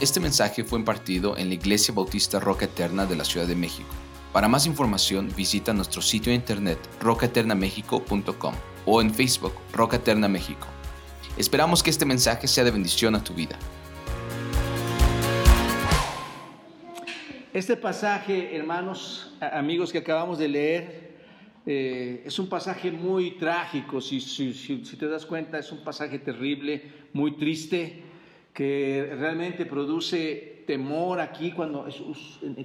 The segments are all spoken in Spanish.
Este mensaje fue impartido en la Iglesia Bautista Roca Eterna de la Ciudad de México. Para más información visita nuestro sitio de internet rocaeternamexico.com o en Facebook Roca Eterna México. Esperamos que este mensaje sea de bendición a tu vida. Este pasaje, hermanos, amigos que acabamos de leer, eh, es un pasaje muy trágico, si, te das cuenta, es un pasaje terrible, muy triste, que realmente produce temor aquí cuando,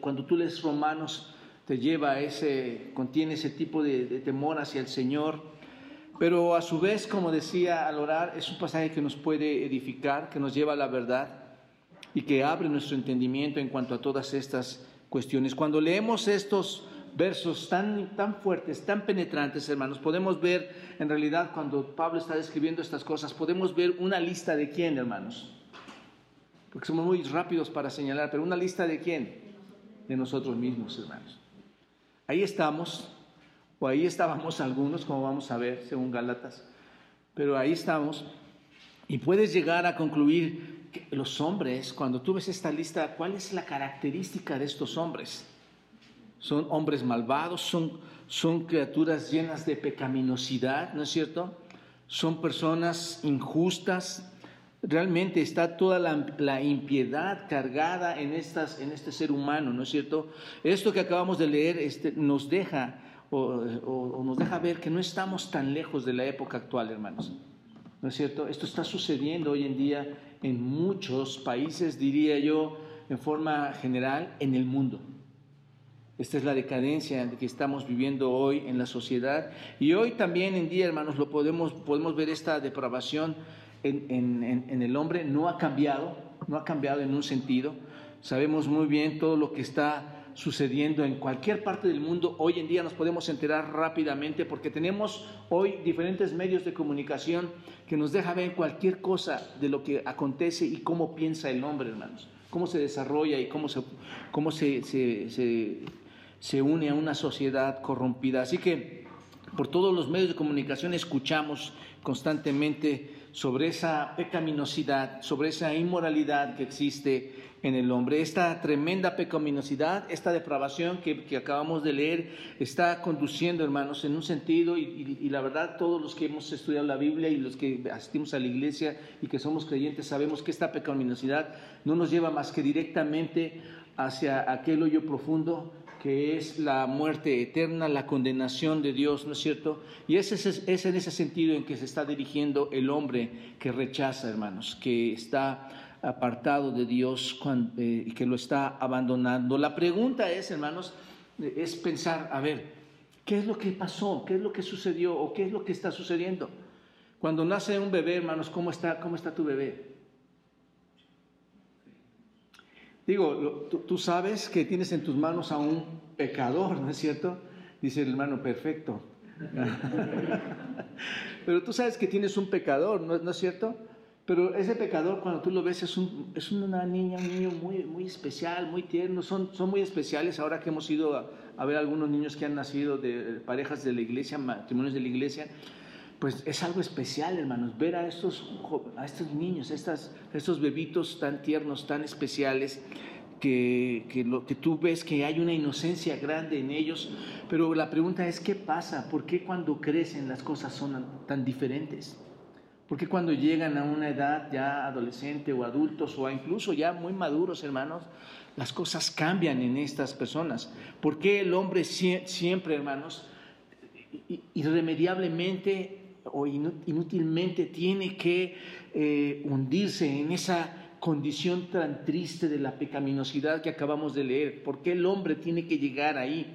cuando tú lees Romanos, te lleva ese, contiene ese tipo de, de temor hacia el Señor. Pero a su vez, como decía al orar, es un pasaje que nos puede edificar, que nos lleva a la verdad y que abre nuestro entendimiento en cuanto a todas estas cuestiones. Cuando leemos estos versos tan, tan fuertes, tan penetrantes, hermanos, podemos ver, en realidad, cuando Pablo está describiendo estas cosas, podemos ver una lista de quién, hermanos. Porque somos muy rápidos para señalar, pero una lista de quién? De nosotros mismos, hermanos. Ahí estamos, o ahí estábamos algunos, como vamos a ver, según Gálatas, pero ahí estamos, y puedes llegar a concluir que los hombres, cuando tú ves esta lista, ¿cuál es la característica de estos hombres? son hombres malvados, son, son criaturas llenas de pecaminosidad, ¿no es cierto? Son personas injustas. Realmente está toda la, impiedad cargada en, estas, en este ser humano, ¿no es cierto? Esto que acabamos de leer este, nos deja o, nos deja ver que no estamos tan lejos de la época actual, hermanos. ¿No es cierto? Esto está sucediendo hoy en día en muchos países, diría yo, en forma general, en el mundo. Esta es la decadencia que estamos viviendo hoy en la sociedad. Y hoy también en día, hermanos, lo podemos, podemos ver esta depravación en, en, el hombre. No ha cambiado, no ha cambiado en un sentido. Sabemos muy bien todo lo que está sucediendo en cualquier parte del mundo. Hoy en día nos podemos enterar rápidamente porque tenemos hoy diferentes medios de comunicación que nos deja ver cualquier cosa de lo que acontece y cómo piensa el hombre, hermanos. Cómo se desarrolla y cómo se, cómo se, se se une a una sociedad corrompida. Así que por todos los medios de comunicación escuchamos constantemente sobre esa pecaminosidad, sobre esa inmoralidad que existe en el hombre. Esta tremenda pecaminosidad, esta depravación que, acabamos de leer, está conduciendo, hermanos, en un sentido, y, y, la verdad todos los que hemos estudiado la Biblia y los que asistimos a la iglesia y que somos creyentes sabemos que esta pecaminosidad no nos lleva más que directamente hacia aquel hoyo profundo que es la muerte eterna, la condenación de Dios, ¿no es cierto? Y ese es, en ese sentido en que se está dirigiendo el hombre que rechaza, hermanos, que está apartado de Dios eh, y que lo está abandonando. La pregunta es, hermanos, es pensar, a ver, ¿qué es lo que pasó? ¿Qué es lo que sucedió? ¿O qué es lo que está sucediendo? Cuando nace un bebé, hermanos, ¿cómo está, cómo está tu bebé? Digo, tú, sabes que tienes en tus manos a un pecador, ¿no es cierto? Dice el hermano, perfecto. Pero tú sabes que tienes un pecador, ¿no, es cierto? Pero ese pecador, cuando tú lo ves, es, un, es una niña, un niño muy, muy especial, muy tierno. Son, son muy especiales. Ahora que hemos ido a, a ver algunos niños que han nacido de parejas de la iglesia, matrimonios de la iglesia, pues es algo especial, hermanos, ver a estos, a estos niños, estas, estos bebitos tan tiernos, tan especiales, que, que, lo, que tú ves que hay una inocencia grande en ellos, pero la pregunta es, ¿qué pasa? ¿Por qué cuando crecen las cosas son tan diferentes? ¿Por qué cuando llegan a una edad ya adolescente o adultos o incluso ya muy maduros, hermanos, las cosas cambian en estas personas? ¿Por qué el hombre siempre, hermanos, irremediablemente o inútilmente tiene que eh, hundirse en esa condición tan triste de la pecaminosidad que acabamos de leer. ¿Por qué el hombre tiene que llegar ahí?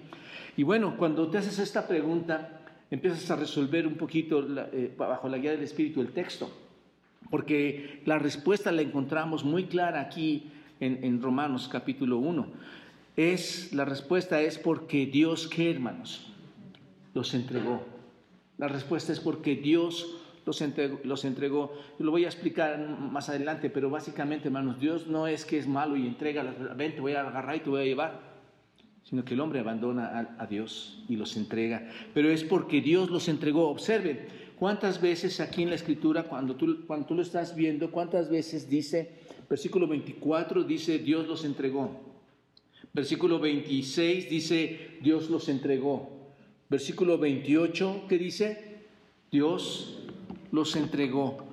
Y bueno, cuando te haces esta pregunta, empiezas a resolver un poquito eh, bajo la guía del Espíritu el texto, porque la respuesta la encontramos muy clara aquí en, Romanos capítulo 1. Es, la respuesta es porque Dios, ¿qué hermanos? Los entregó la respuesta es porque Dios los entregó, lo voy a explicar más adelante, pero básicamente, hermanos, Dios no es que es malo y entrega, ven, te voy a agarrar y te voy a llevar, sino que el hombre abandona a, a Dios y los entrega. Pero es porque Dios los entregó. Observen, ¿Cuántas veces aquí en la escritura, cuando tú, cuando tú lo estás viendo, cuántas veces dice, versículo 24 dice, Dios los entregó? Versículo 26 dice, Dios los entregó. Versículo 28, ¿qué dice? Dios los entregó.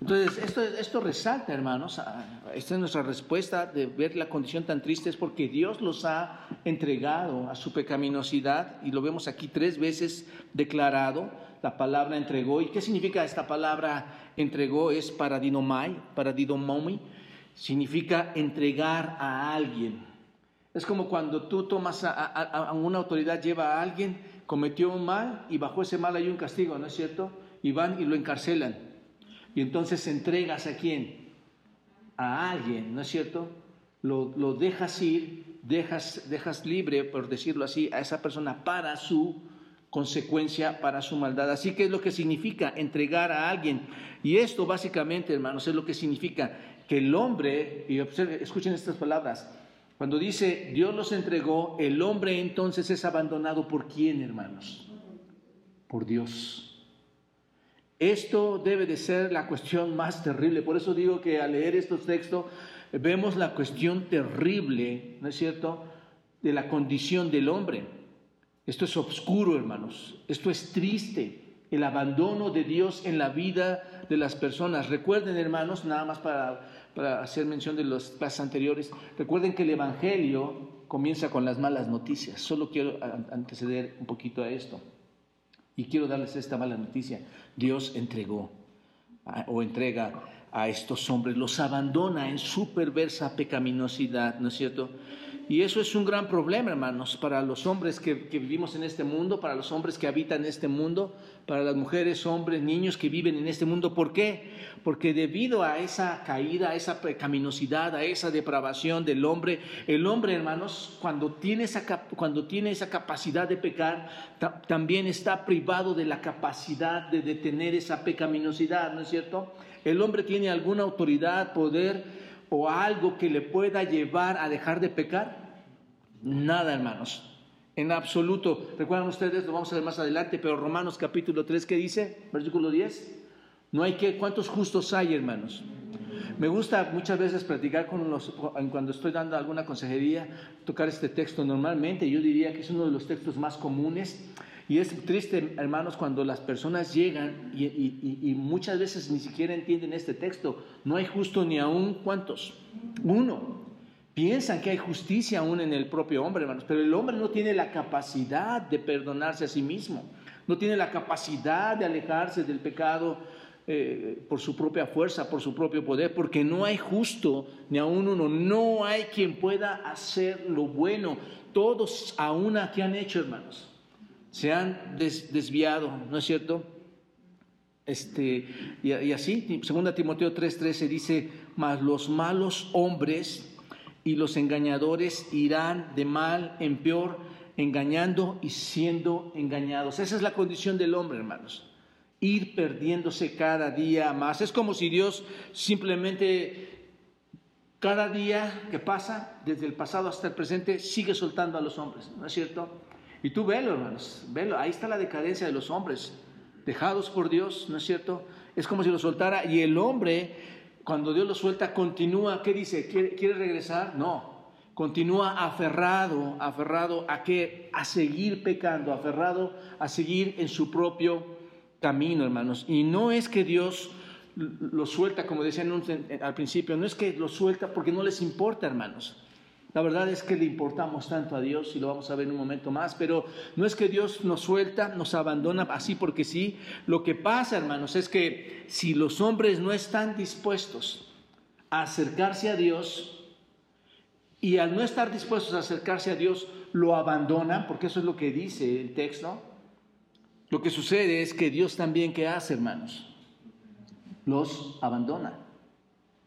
Entonces, esto, esto resalta, hermanos, esta es nuestra respuesta de ver la condición tan triste, es porque Dios los ha entregado a su pecaminosidad, y lo vemos aquí tres veces declarado, la palabra entregó. ¿Y qué significa esta palabra entregó? Es para dinomai, para didomomi, significa entregar a alguien. Es como cuando tú tomas a, una autoridad, lleva a alguien, cometió un mal y bajo ese mal hay un castigo, ¿no es cierto? Y van y lo encarcelan. Y entonces entregas a quién? A alguien, ¿no es cierto? Lo, dejas ir, dejas, dejas libre, por decirlo así, a esa persona para su consecuencia, para su maldad. Así que es lo que significa entregar a alguien. Y esto básicamente, hermanos, es lo que significa que el hombre, y escuchen estas palabras, cuando dice Dios los entregó, el hombre entonces es abandonado por quién, hermanos? Por Dios. Esto debe de ser la cuestión más terrible. Por eso digo que al leer estos textos vemos la cuestión terrible, ¿no es cierto?, de la condición del hombre. Esto es oscuro, hermanos. Esto es triste. El abandono de Dios en la vida de las personas. Recuerden, hermanos, nada más para, para hacer mención de los pasos anteriores, recuerden que el Evangelio comienza con las malas noticias. Solo quiero anteceder un poquito a esto. Y quiero darles esta mala noticia. Dios entregó o entrega a estos hombres, los abandona en su perversa pecaminosidad, ¿no es cierto? Y eso es un gran problema, hermanos, para los hombres que, vivimos en este mundo, para los hombres que habitan este mundo, para las mujeres, hombres, niños que viven en este mundo. ¿Por qué? Porque debido a esa caída, a esa pecaminosidad, a esa depravación del hombre, el hombre, hermanos, cuando tiene esa, cuando tiene esa capacidad de pecar, también está privado de la capacidad de detener esa pecaminosidad, ¿no es cierto? El hombre tiene alguna autoridad, poder, o algo que le pueda llevar a dejar de pecar? Nada, hermanos. En absoluto. Recuerdan ustedes, lo vamos a ver más adelante, pero Romanos capítulo 3, ¿qué dice? Versículo 10. No hay que, ¿cuántos justos hay, hermanos? Me gusta muchas veces practicar con los, cuando estoy dando alguna consejería, tocar este texto normalmente. Yo diría que es uno de los textos más comunes y es triste, hermanos, cuando las personas llegan y, muchas veces ni siquiera entienden este texto. No hay justo ni aún cuántos. Uno. Piensan que hay justicia aún en el propio hombre, hermanos, pero el hombre no tiene la capacidad de perdonarse a sí mismo. No tiene la capacidad de alejarse del pecado eh, por su propia fuerza, por su propio poder, porque no hay justo ni aún uno. No hay quien pueda hacer lo bueno. Todos a una que han hecho, hermanos se han desviado, ¿no es cierto? Este, y, así, 2 Timoteo 3:13 dice, mas los malos hombres y los engañadores irán de mal en peor, engañando y siendo engañados. Esa es la condición del hombre, hermanos. Ir perdiéndose cada día más. Es como si Dios simplemente cada día que pasa, desde el pasado hasta el presente, sigue soltando a los hombres, ¿no es cierto? Y tú velo, hermanos, velo, ahí está la decadencia de los hombres, dejados por Dios, ¿no es cierto? Es como si lo soltara y el hombre, cuando Dios lo suelta, continúa, ¿qué dice? ¿Quiere, regresar? No, continúa aferrado, aferrado a qué? A seguir pecando, aferrado a seguir en su propio camino, hermanos. Y no es que Dios lo suelta, como decían al principio, no es que lo suelta porque no les importa, hermanos. La verdad es que le importamos tanto a Dios y lo vamos a ver en un momento más, pero no es que Dios nos suelta, nos abandona así porque sí. Lo que pasa, hermanos, es que si los hombres no están dispuestos a acercarse a Dios y al no estar dispuestos a acercarse a Dios, lo abandonan, porque eso es lo que dice el texto, lo que sucede es que Dios también, ¿qué hace, hermanos? Los abandona.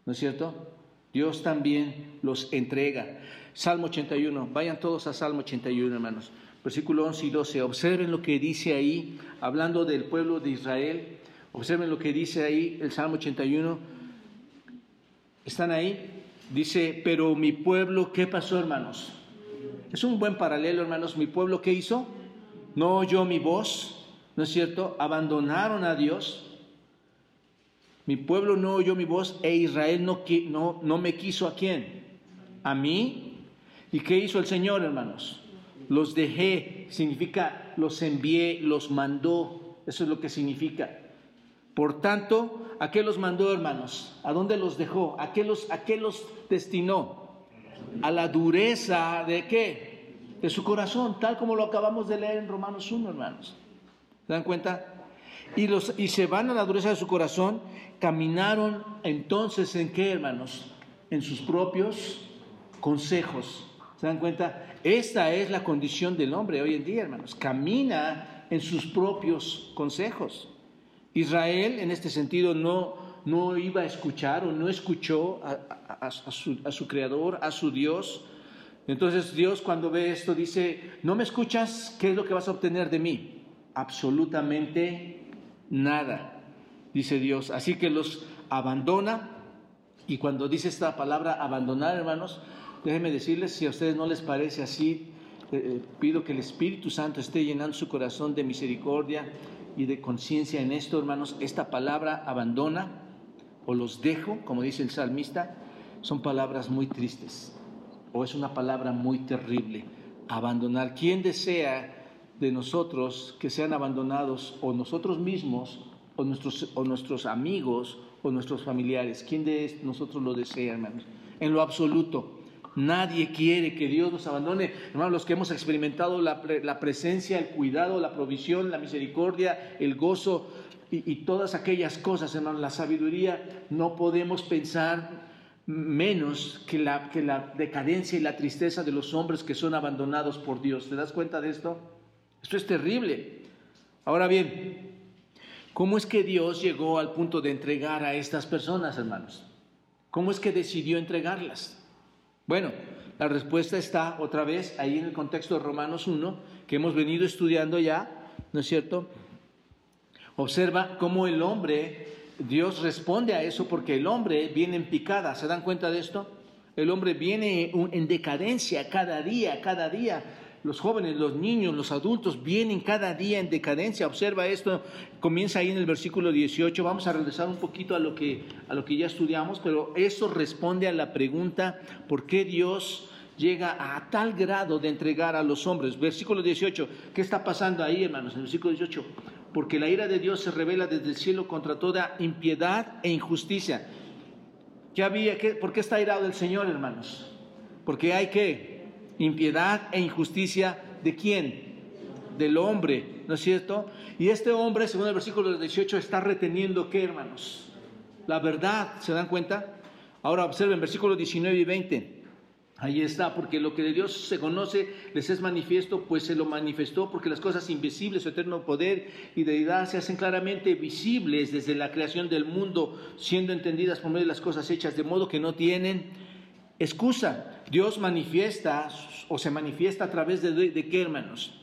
¿No es cierto? Dios también los entrega. Salmo 81, vayan todos a Salmo 81, hermanos. Versículo 11 y 12, observen lo que dice ahí, hablando del pueblo de Israel. Observen lo que dice ahí el Salmo 81. ¿Están ahí? Dice, pero mi pueblo, ¿qué pasó, hermanos? Es un buen paralelo, hermanos. Mi pueblo, ¿qué hizo? No oyó mi voz, ¿no es cierto? Abandonaron a Dios. Mi pueblo no oyó mi voz e Israel no, no, no me quiso a quién? A mí. ¿Y qué hizo el Señor, hermanos? Los dejé, significa los envié, los mandó. Eso es lo que significa. Por tanto, ¿a qué los mandó, hermanos? ¿A dónde los dejó? ¿A qué los, a qué los destinó? A la dureza de qué? De su corazón, tal como lo acabamos de leer en Romanos 1, hermanos. ¿Se dan cuenta? Y, los, y se van a la dureza de su corazón, caminaron entonces en qué, hermanos? En sus propios consejos. ¿Se dan cuenta? Esta es la condición del hombre hoy en día, hermanos. Camina en sus propios consejos. Israel, en este sentido, no, no iba a escuchar o no escuchó a, a, su, creador, a su Dios. Entonces Dios cuando ve esto dice, no me escuchas, ¿qué es lo que vas a obtener de mí? Absolutamente nada, dice Dios. Así que los abandona. Y cuando dice esta palabra abandonar, hermanos, déjenme decirles, si a ustedes no les parece así, eh, eh, pido que el Espíritu Santo esté llenando su corazón de misericordia y de conciencia en esto, hermanos. Esta palabra abandona o los dejo, como dice el salmista, son palabras muy tristes o es una palabra muy terrible. Abandonar. ¿Quién desea de nosotros que sean abandonados o nosotros mismos o nuestros, o nuestros amigos o nuestros familiares? ¿Quién de nosotros lo desea, hermanos? En lo absoluto. Nadie quiere que Dios nos abandone. Hermanos, los que hemos experimentado la, presencia, el cuidado, la provisión, la misericordia, el gozo y, todas aquellas cosas, hermanos, la sabiduría, no podemos pensar menos que la, que la decadencia y la tristeza de los hombres que son abandonados por Dios. ¿Te das cuenta de esto? Esto es terrible. Ahora bien, ¿cómo es que Dios llegó al punto de entregar a estas personas, hermanos? ¿Cómo es que decidió entregarlas? Bueno, la respuesta está otra vez ahí en el contexto de Romanos 1, que hemos venido estudiando ya, ¿no es cierto? Observa cómo el hombre, Dios responde a eso porque el hombre viene en picada, ¿se dan cuenta de esto? El hombre viene en decadencia cada día, cada día los jóvenes, los niños, los adultos vienen cada día en decadencia. Observa esto, comienza ahí en el versículo 18. Vamos a regresar un poquito a lo que, a lo que ya estudiamos, pero eso responde a la pregunta, ¿por qué Dios llega a tal grado de entregar a los hombres? Versículo 18, ¿qué está pasando ahí, hermanos? En el versículo 18, porque la ira de Dios se revela desde el cielo contra toda impiedad e injusticia. ¿Qué había? ¿Por qué está irado el Señor, hermanos? Porque hay que impiedad e injusticia de quién? Del hombre, ¿no es cierto? Y este hombre, según el versículo 18, está reteniendo qué, hermanos? La verdad, ¿se dan cuenta? Ahora observen versículos 19 y 20. Ahí está, porque lo que de Dios se conoce les es manifiesto, pues se lo manifestó, porque las cosas invisibles, su eterno poder y deidad se hacen claramente visibles desde la creación del mundo, siendo entendidas por medio de las cosas hechas, de modo que no tienen excusa. Dios manifiesta o se manifiesta a través de, de, qué, hermanos?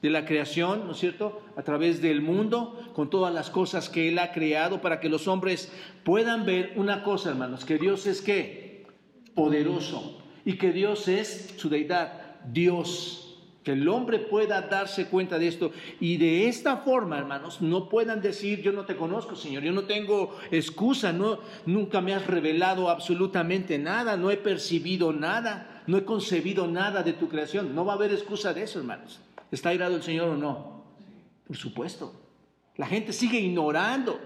De la creación, ¿no es cierto? A través del mundo, con todas las cosas que Él ha creado para que los hombres puedan ver una cosa, hermanos, que Dios es qué? Poderoso. Y que Dios es su deidad, Dios que el hombre pueda darse cuenta de esto y de esta forma, hermanos, no puedan decir, yo no te conozco, Señor, yo no tengo excusa, no, nunca me has revelado absolutamente nada, no he percibido nada, no he concebido nada de tu creación. No va a haber excusa de eso, hermanos. ¿Está irado el Señor o no? Por supuesto. La gente sigue ignorando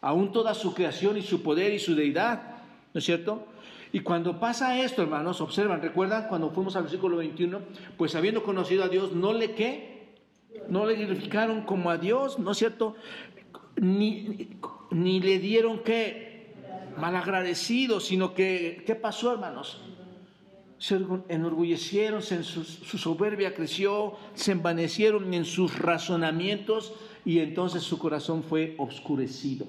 aún toda su creación y su poder y su deidad, ¿no es cierto? Y cuando pasa esto, hermanos, observan, recuerdan cuando fuimos al versículo 21, pues habiendo conocido a Dios, no le qué, no le glorificaron como a Dios, ¿no es cierto? Ni, ni le dieron qué, malagradecido, sino que, ¿qué pasó, hermanos? Se enorgullecieron, su, su soberbia creció, se envanecieron en sus razonamientos y entonces su corazón fue obscurecido,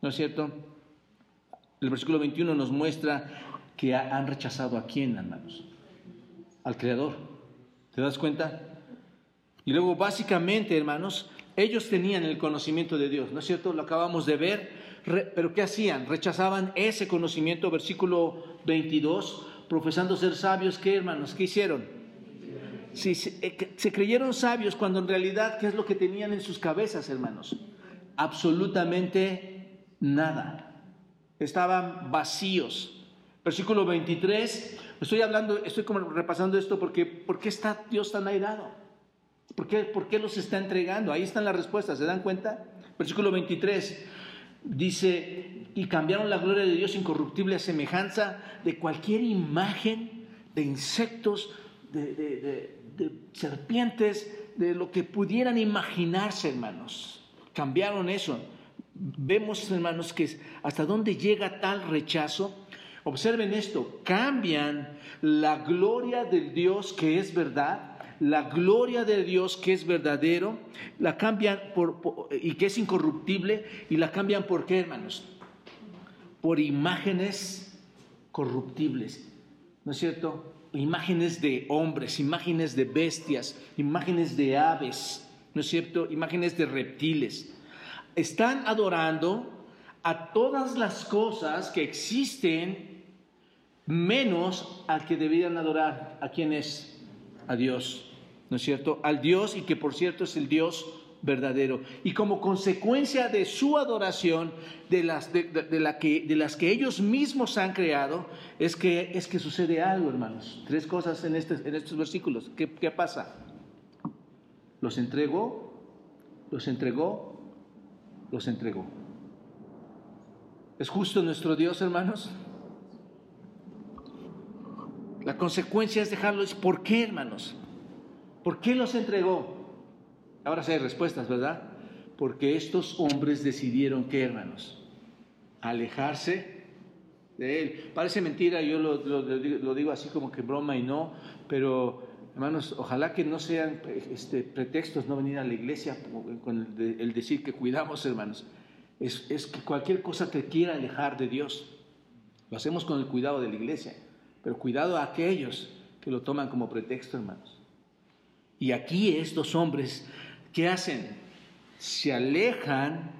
¿no es cierto? El versículo 21 nos muestra que han rechazado a quién, hermanos? Al Creador. ¿Te das cuenta? Y luego, básicamente, hermanos, ellos tenían el conocimiento de Dios, ¿no es cierto? Lo acabamos de ver, pero ¿qué hacían? Rechazaban ese conocimiento, versículo 22, profesando ser sabios, ¿qué, hermanos? ¿Qué hicieron? Sí, eh, se, creyeron sabios cuando en realidad, ¿qué es lo que tenían en sus cabezas, hermanos? Absolutamente nada. Estaban vacíos. Versículo 23, estoy hablando, estoy como repasando esto porque ¿por qué está Dios tan airado? ¿Por qué, ¿Por qué los está entregando? Ahí están las respuestas, ¿se dan cuenta? Versículo 23 dice, y cambiaron la gloria de Dios incorruptible a semejanza de cualquier imagen de insectos, de, serpientes, de lo que pudieran imaginarse, hermanos. Cambiaron eso. Vemos, hermanos, que hasta dónde llega tal rechazo. Observen esto, cambian la gloria del Dios que es verdad la gloria de Dios que es verdadero, la cambian por, y que es incorruptible, y la cambian por qué, hermanos? Por imágenes corruptibles, ¿no es cierto? Imágenes de hombres, imágenes de bestias, imágenes de aves, ¿no es cierto? Imágenes de reptiles. Están adorando a todas las cosas que existen menos al que debían adorar. ¿A quién es? A Dios. ¿no es cierto? Al Dios y que por cierto es el Dios verdadero. Y como consecuencia de su adoración, de las, de, la que, de las que ellos mismos han creado, es que, es que sucede algo, hermanos. Tres cosas en, este, en estos versículos. ¿Qué, ¿Qué pasa? Los entregó, los entregó, los entregó. ¿Es justo nuestro Dios, hermanos? La consecuencia es dejarlos. ¿Por qué, hermanos? ¿Por qué los entregó? Ahora sí hay respuestas, ¿verdad? Porque estos hombres decidieron, ¿qué hermanos? Alejarse de él. Parece mentira, yo lo, digo así como que broma y no, pero hermanos, ojalá que no sean este, pretextos no venir a la iglesia con el, decir que cuidamos, hermanos. Es, es que cualquier cosa te quiera alejar de Dios. Lo hacemos con el cuidado de la iglesia, pero cuidado a aquellos que lo toman como pretexto, hermanos. Y aquí estos hombres, ¿qué hacen? Se alejan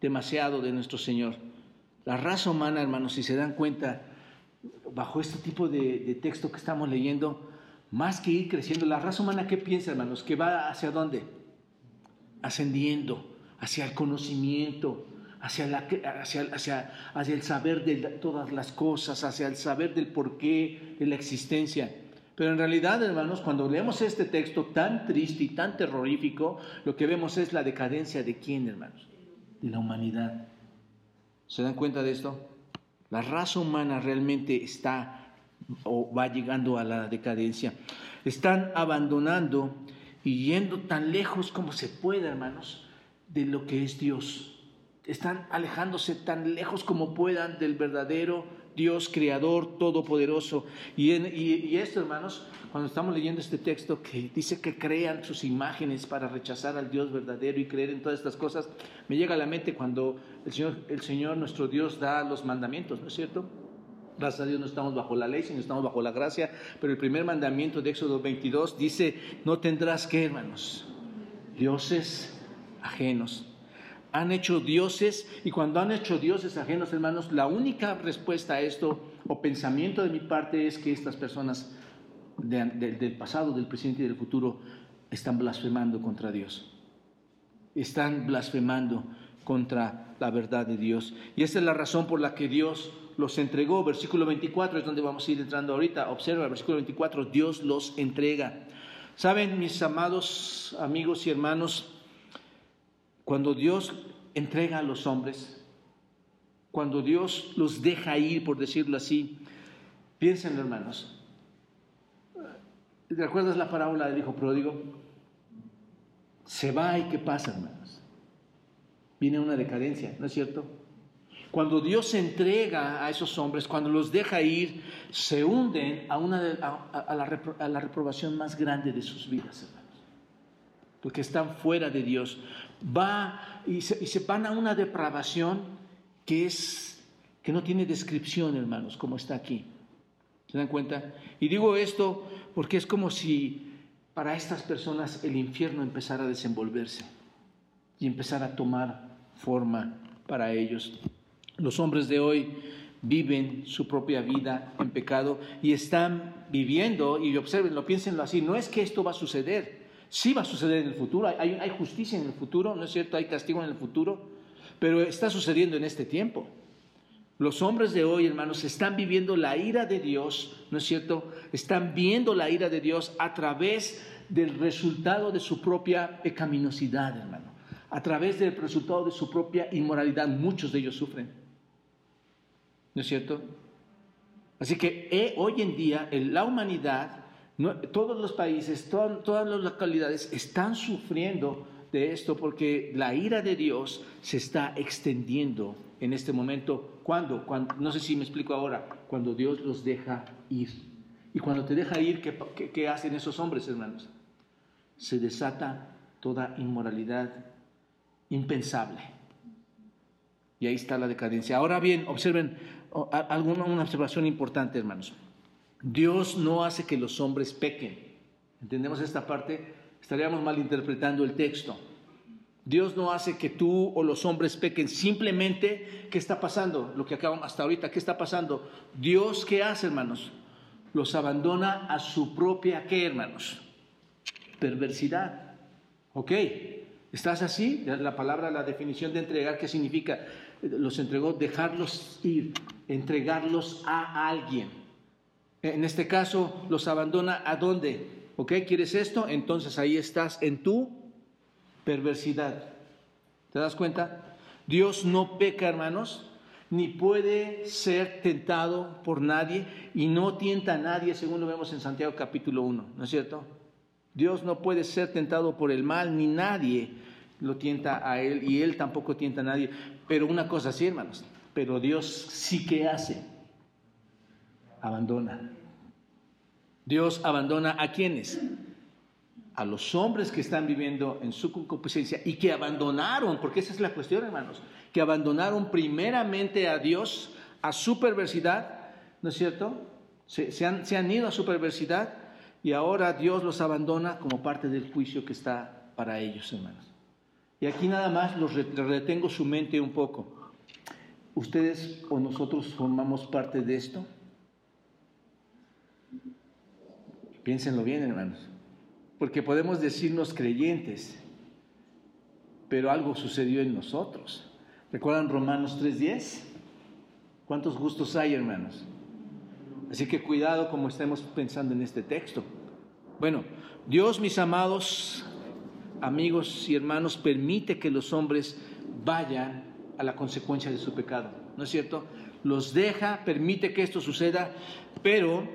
demasiado de nuestro Señor. La raza humana, hermanos, si se dan cuenta, bajo este tipo de, texto que estamos leyendo, más que ir creciendo, la raza humana, ¿qué piensa, hermanos? Que va hacia dónde? Ascendiendo, hacia el conocimiento, hacia, hacia, el saber de todas las cosas, hacia el saber del porqué de la existencia. Pero en realidad, hermanos, cuando leemos este texto tan triste y tan terrorífico, lo que vemos es la decadencia de quién, hermanos? De la humanidad. ¿Se dan cuenta de esto? La raza humana realmente está o va llegando a la decadencia. Están abandonando y yendo tan lejos como se puede, hermanos, de lo que es Dios. Están alejándose tan lejos como puedan del verdadero Dios creador, todopoderoso. Y, esto, hermanos, cuando estamos leyendo este texto que dice que crean sus imágenes para rechazar al Dios verdadero y creer en todas estas cosas, me llega a la mente cuando el Señor, el Señor nuestro Dios da los mandamientos, ¿no es cierto? Gracias a Dios no estamos bajo la ley, sino estamos bajo la gracia. Pero el primer mandamiento de Éxodo 22 dice, no tendrás que, hermanos, dioses ajenos han hecho dioses y cuando han hecho dioses ajenos, hermanos, la única respuesta a esto o pensamiento de mi parte es que estas personas del pasado, del presente y del futuro están blasfemando contra Dios. Están blasfemando contra la verdad de Dios. Y esa es la razón por la que Dios los entregó. Versículo 24 es donde vamos a ir entrando ahorita. Observa, versículo 24, Dios los entrega. Saben, mis amados amigos y hermanos, cuando Dios entrega a los hombres, cuando Dios los deja ir, por decirlo así, piensen hermanos. ¿Te acuerdas la parábola del hijo pródigo? Se va y ¿qué pasa, hermanos? Viene una decadencia, ¿no es cierto? Cuando Dios entrega a esos hombres, cuando los deja ir, se hunden a, una a, la, a la reprobación más grande de sus vidas, hermanos. Porque están fuera de Dios va y se, van a una depravación que es que no tiene descripción, hermanos, como está aquí. ¿Se dan cuenta? Y digo esto porque es como si para estas personas el infierno empezara a desenvolverse y empezara a tomar forma para ellos. Los hombres de hoy viven su propia vida en pecado y están viviendo, y observenlo, piénsenlo así, no es que esto va a suceder, sí va a suceder en el futuro, hay, hay justicia en el futuro, ¿no es cierto? Hay castigo en el futuro, pero está sucediendo en este tiempo. Los hombres de hoy, hermanos, están viviendo la ira de Dios, ¿no es cierto? Están viendo la ira de Dios a través del resultado de su propia pecaminosidad, hermano. A través del resultado de su propia inmoralidad. Muchos de ellos sufren. ¿No es cierto? Así que eh, hoy en día en la humanidad, todos los países, todas las localidades están sufriendo de esto porque la ira de Dios se está extendiendo en este momento. ¿Cuándo? Cuando, no sé si me explico ahora, cuando Dios los deja ir. Y cuando te deja ir, ¿qué, qué hacen esos hombres, hermanos? Se desata toda inmoralidad impensable. Y ahí está la decadencia. Ahora bien, observen alguna una observación importante, hermanos. Dios no hace que los hombres pequen. ¿Entendemos esta parte? Estaríamos malinterpretando el texto. Dios no hace que tú o los hombres pequen. Simplemente, ¿qué está pasando? Lo que acabamos hasta ahorita, ¿qué está pasando? Dios, ¿qué hace, hermanos? Los abandona a su propia, ¿qué, hermanos? Perversidad. ¿Ok? ¿Estás así? La palabra, la definición de entregar, ¿qué significa? Los entregó, dejarlos ir entregarlos a alguien. En este caso, los abandona a dónde? ¿Ok? ¿Quieres esto? Entonces ahí estás en tu perversidad. ¿Te das cuenta? Dios no peca, hermanos, ni puede ser tentado por nadie y no tienta a nadie, según lo vemos en Santiago capítulo 1, ¿no es cierto? Dios no puede ser tentado por el mal, ni nadie lo tienta a él y él tampoco tienta a nadie. Pero una cosa sí, hermanos, pero Dios sí que hace. Abandona. Dios abandona a quienes? A los hombres que están viviendo en su concupiscencia y que abandonaron, porque esa es la cuestión, hermanos, que abandonaron primeramente a Dios, a su perversidad, ¿no es cierto? Se, han, se han ido a su perversidad y ahora Dios los abandona como parte del juicio que está para ellos, hermanos. Y aquí nada más los retengo su mente un poco. ¿Ustedes o nosotros formamos parte de esto? Piénsenlo bien, hermanos. Porque podemos decirnos creyentes, pero algo sucedió en nosotros. ¿Recuerdan Romanos 3:10? ¿Cuántos gustos hay, hermanos? Así que cuidado como estemos pensando en este texto. Bueno, Dios, mis amados amigos y hermanos, permite que los hombres vayan a la consecuencia de su pecado, ¿no es cierto? Los deja, permite que esto suceda, pero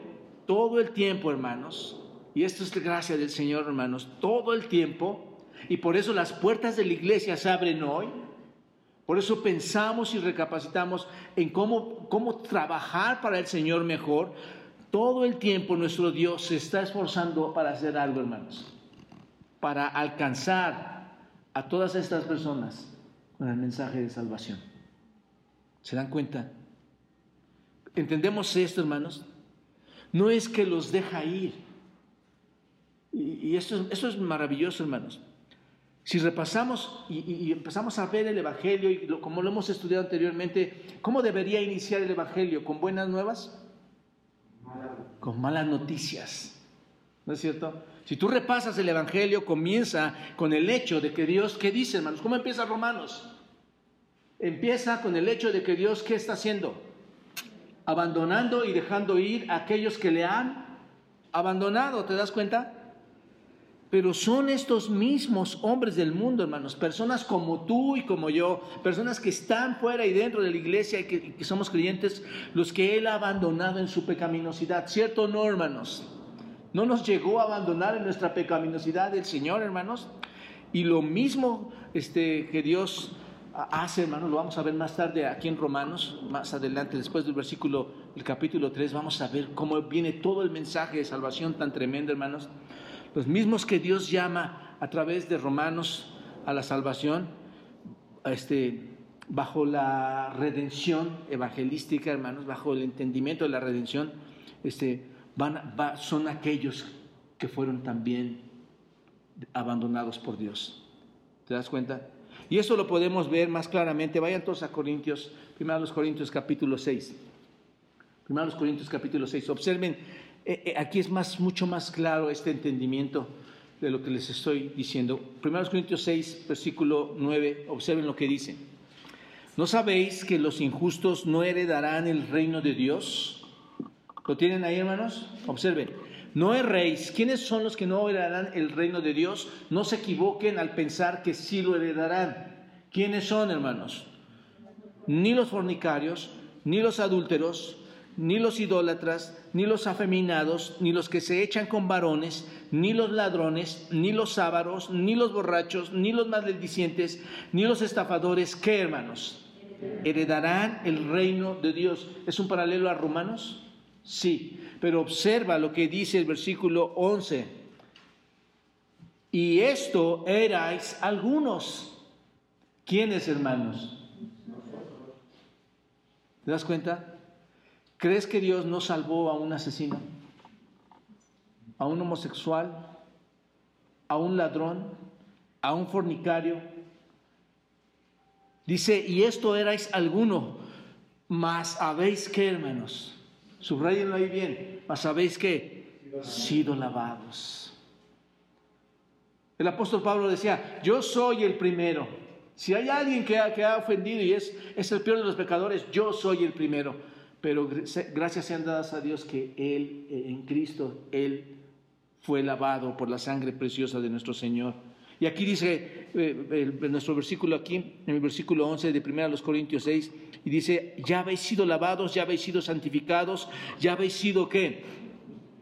todo el tiempo, hermanos, y esto es la gracia del Señor, hermanos, todo el tiempo, y por eso las puertas de la iglesia se abren hoy, por eso pensamos y recapacitamos en cómo, cómo trabajar para el Señor mejor. Todo el tiempo nuestro Dios se está esforzando para hacer algo, hermanos, para alcanzar a todas estas personas con el mensaje de salvación. ¿Se dan cuenta? ¿Entendemos esto, hermanos? No es que los deja ir. Y, esto, es maravilloso, hermanos. Si repasamos y, empezamos a ver el Evangelio, y como lo hemos estudiado anteriormente, ¿cómo debería iniciar el Evangelio? ¿Con buenas nuevas? Con malas noticias. ¿No es cierto? Si tú repasas el Evangelio, comienza con el hecho de que Dios, ¿qué dice, hermanos? ¿Cómo empieza Romanos? Empieza con el hecho de que Dios, ¿qué está haciendo? Abandonando y dejando ir a aquellos que le han abandonado, ¿te das cuenta? Pero son estos mismos hombres del mundo, hermanos, personas como tú y como yo, personas que están fuera y dentro de la iglesia y que, somos creyentes, los que Él ha abandonado en su pecaminosidad, ¿cierto o no, hermanos? No nos llegó a abandonar en nuestra pecaminosidad el Señor, hermanos. Y lo mismo este, que Dios hace, hermanos, lo vamos a ver más tarde aquí en Romanos, más adelante, después del versículo, el capítulo 3, vamos a ver cómo viene todo el mensaje de salvación tan tremendo, hermanos. Los mismos que Dios llama a través de Romanos a la salvación, este, bajo la redención evangelística, hermanos, bajo el entendimiento de la redención, este, son aquellos que fueron también abandonados por Dios. ¿Te das cuenta? Y eso lo podemos ver más claramente. Vayan todos a Corintios, primero los Corintios capítulo 6. Primeros Corintios capítulo 6. Observen, eh, eh, aquí es más, mucho más claro este entendimiento de lo que les estoy diciendo. Primeros Corintios 6, versículo 9, observen lo que dice. ¿No sabéis que los injustos no heredarán el reino de Dios? ¿Lo tienen ahí, hermanos? Observen. No erréis. ¿Quiénes son los que no heredarán el reino de Dios? No se equivoquen al pensar que sí lo heredarán. ¿Quiénes son, hermanos? Ni los fornicarios, ni los adúlteros, ni los idólatras, ni los afeminados, ni los que se echan con varones, ni los ladrones, ni los ávaros, ni los borrachos, ni los maldicientes, ni los estafadores. ¿Qué, hermanos? Heredarán el reino de Dios. ¿Es un paralelo a Romanos? Sí, pero observa lo que dice el versículo 11. Y esto erais algunos. ¿Quiénes, hermanos? ¿Te das cuenta? ¿Crees que Dios no salvó a un asesino? ¿A un homosexual? ¿A un ladrón? ¿A un fornicario? Dice, y esto erais alguno, mas habéis que, hermanos, subrayenlo ahí bien, mas habéis que, sido lavados. El apóstol Pablo decía, yo soy el primero. Si hay alguien que ha, que ha ofendido y es, es el peor de los pecadores, yo soy el primero. Pero gracias sean dadas a Dios que Él, eh, en Cristo, Él fue lavado por la sangre preciosa de nuestro Señor. Y aquí dice eh, nuestro versículo aquí, en el versículo 11 de 1 Corintios 6, y dice, ya habéis sido lavados, ya habéis sido santificados, ya habéis sido qué?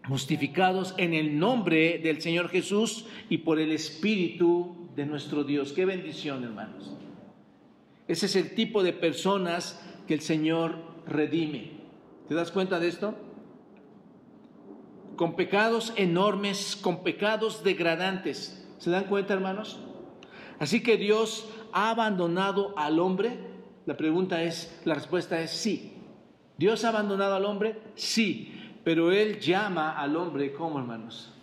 Justificados en el nombre del Señor Jesús y por el Espíritu de nuestro Dios. Qué bendición, hermanos. Ese es el tipo de personas que el Señor redime. ¿Te das cuenta de esto? Con pecados enormes, con pecados degradantes ¿Se dan cuenta, hermanos? Así que Dios ha abandonado al hombre. La pregunta es, la respuesta es sí. ¿Dios ha abandonado al hombre? Sí. Pero Él llama al hombre, ¿cómo, hermanos?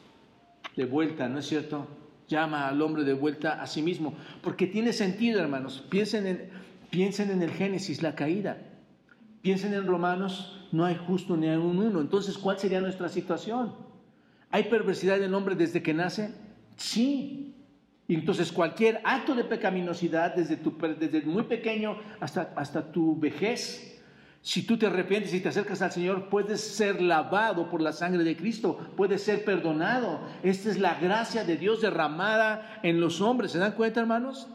De vuelta, ¿no es cierto? Llama al hombre de vuelta a sí mismo. Porque tiene sentido, hermanos. Piensen en, piensen en el Génesis, la caída. Piensen en Romanos, no hay justo ni hay un uno. Entonces, ¿cuál sería nuestra situación? ¿Hay perversidad en el hombre desde que nace? Sí. Y entonces cualquier acto de pecaminosidad, desde, tu, desde muy pequeño hasta, hasta tu vejez, si tú te arrepientes y te acercas al Señor, puedes ser lavado por la sangre de Cristo, puedes ser perdonado. Esta es la gracia de Dios derramada en los hombres. ¿Se dan cuenta, hermanos?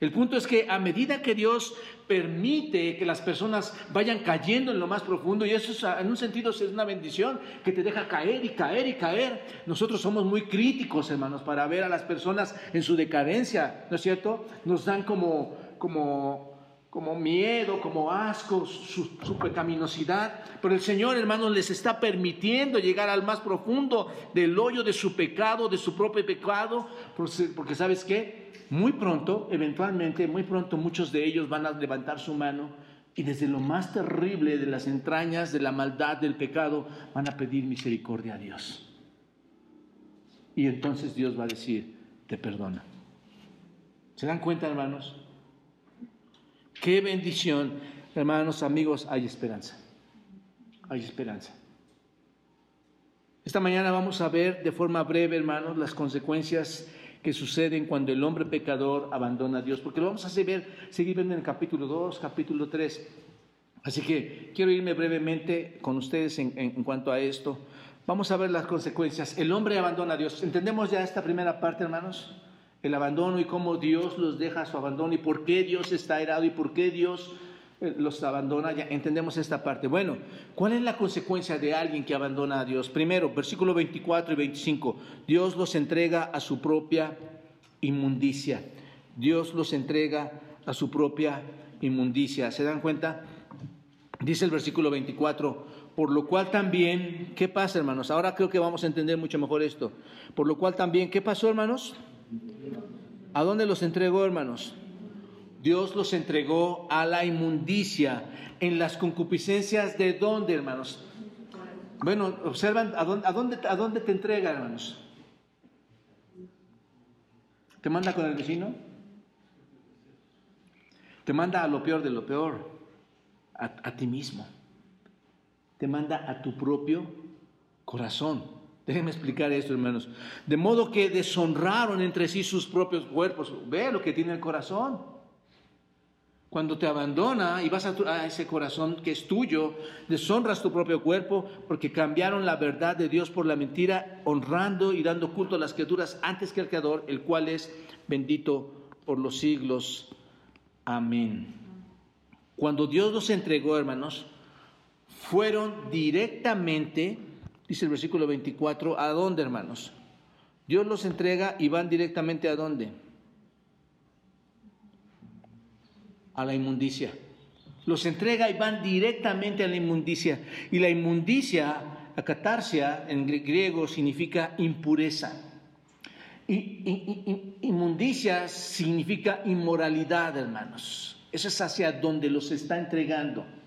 El punto es que a medida que Dios permite que las personas vayan cayendo en lo más profundo, y eso en un sentido es una bendición que te deja caer y caer y caer. Nosotros somos muy críticos, hermanos, para ver a las personas en su decadencia, ¿no es cierto? Nos dan como, como, como miedo, como asco, su, pecaminosidad, pero el Señor, hermanos, les está permitiendo llegar al más profundo del hoyo de su pecado, de su propio pecado, porque ¿sabes qué? muy pronto, eventualmente, muy pronto muchos de ellos van a levantar su mano y desde lo más terrible de las entrañas de la maldad, del pecado, van a pedir misericordia a Dios. Y entonces Dios va a decir, te perdona. ¿Se dan cuenta, hermanos? Qué bendición, hermanos, amigos, hay esperanza. Hay esperanza. Esta mañana vamos a ver de forma breve, hermanos, las consecuencias que suceden cuando el hombre pecador abandona a Dios, porque lo vamos a seguir, seguir viendo en el capítulo 2, capítulo 3. Así que quiero irme brevemente con ustedes en, en, cuanto a esto. Vamos a ver las consecuencias. El hombre abandona a Dios. ¿Entendemos ya esta primera parte, hermanos? El abandono y cómo Dios los deja a su abandono y por qué Dios está airado y por qué Dios eh, los abandona, ya entendemos esta parte. Bueno, ¿cuál es la consecuencia de alguien que abandona a Dios? Primero, versículo 24 y 25, Dios los entrega a su propia inmundicia. Dios los entrega a su propia inmundicia. ¿Se dan cuenta? Dice el versículo 24, por lo cual también, ¿qué pasa hermanos? Ahora creo que vamos a entender mucho mejor esto. Por lo cual también, ¿qué pasó hermanos? ¿A dónde los entregó hermanos? Dios los entregó a la inmundicia en las concupiscencias de dónde, hermanos. Bueno, observan a dónde, a dónde, te entrega, hermanos. ¿Te manda con el vecino? Te manda a lo peor de lo peor, a ti mismo. te manda a tu propio corazón. Déjenme explicar esto, hermanos. De modo que deshonraron entre sí sus propios cuerpos. Ve lo que tiene el corazón. Cuando te abandona y vas a, ese corazón que es tuyo, deshonras tu propio cuerpo porque cambiaron la verdad de Dios por la mentira, honrando y dando culto a las criaturas antes que al Creador, el cual es bendito por los siglos. Amén. Cuando Dios los entregó, hermanos, fueron directamente, dice el versículo 24, ¿a dónde, hermanos? Dios los entrega y van directamente a dónde? A la inmundicia. Los entrega y van directamente a la inmundicia. Y la inmundicia, la catarsia en griego significa impureza. Y, inmundicia significa inmoralidad, hermanos. Eso es hacia donde los está entregando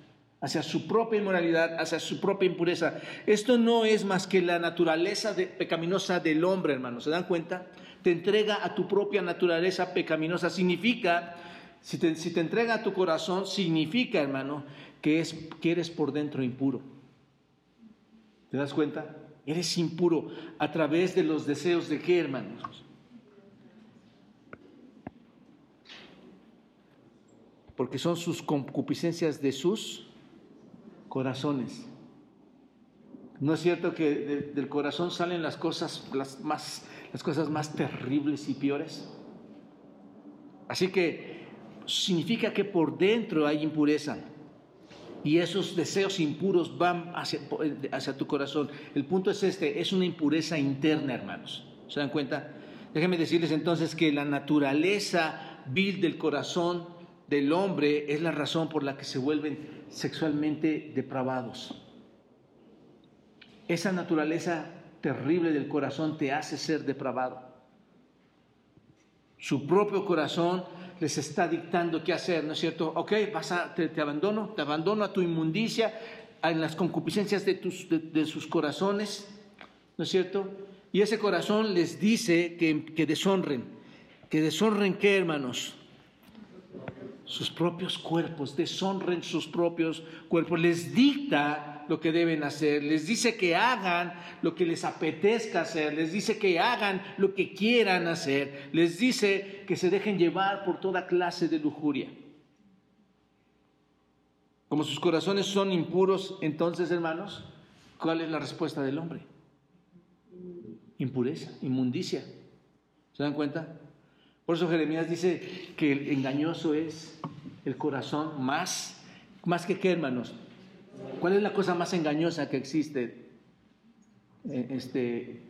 hacia su propia inmoralidad, hacia su propia impureza. Esto no es más que la naturaleza pecaminosa del hombre, hermano. ¿Se dan cuenta? Te entrega a tu propia naturaleza pecaminosa. Significa, si te, entrega a tu corazón, significa, hermano, que, es, que eres por dentro impuro. ¿Te das cuenta? Eres impuro a través de los deseos de qué, hermanos? Porque son sus concupiscencias de sus corazones. ¿No es cierto que del corazón salen las cosas, las, más, las cosas más terribles y peores? Así que significa que por dentro hay impureza y esos deseos impuros van hacia, hacia tu corazón. El punto es este, es una impureza interna, hermanos. ¿Se dan cuenta? Déjenme decirles entonces que la naturaleza vil del corazón del hombre es la razón por la que se vuelven sexualmente depravados. Esa naturaleza terrible del corazón te hace ser depravado. Su propio corazón les está dictando qué hacer, ¿no es cierto? Ok, vas a, te, abandono, te abandono a tu inmundicia, en las concupiscencias de, tus, de, sus corazones, ¿no es cierto? Y ese corazón les dice que, que deshonren. ¿Que deshonren qué, hermanos? Sus propios cuerpos, deshonren sus propios cuerpos, les dicta lo que deben hacer, les dice que hagan lo que les apetezca hacer, les dice que hagan lo que quieran hacer, les dice que se dejen llevar por toda clase de lujuria. Como sus corazones son impuros, entonces, hermanos, ¿cuál es la respuesta del hombre? Impureza, inmundicia. ¿Se dan cuenta? Por eso Jeremías dice que el engañoso es el corazón más, más que qué, hermanos. ¿Cuál es la cosa más engañosa que existe? Eh, este,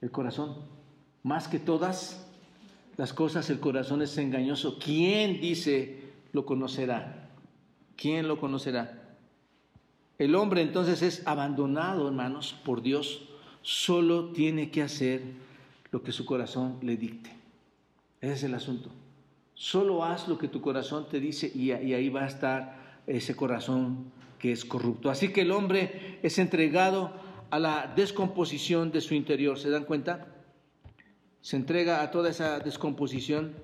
el corazón. Más que todas las cosas, el corazón es engañoso. ¿Quién dice lo conocerá? ¿Quién lo conocerá? El hombre entonces es abandonado, hermanos, por Dios. Solo tiene que hacer lo que su corazón le dicte. Ese es el asunto. Solo haz lo que tu corazón te dice y, ahí va a estar ese corazón que es corrupto. Así que el hombre es entregado a la descomposición de su interior. ¿Se dan cuenta? Se entrega a toda esa descomposición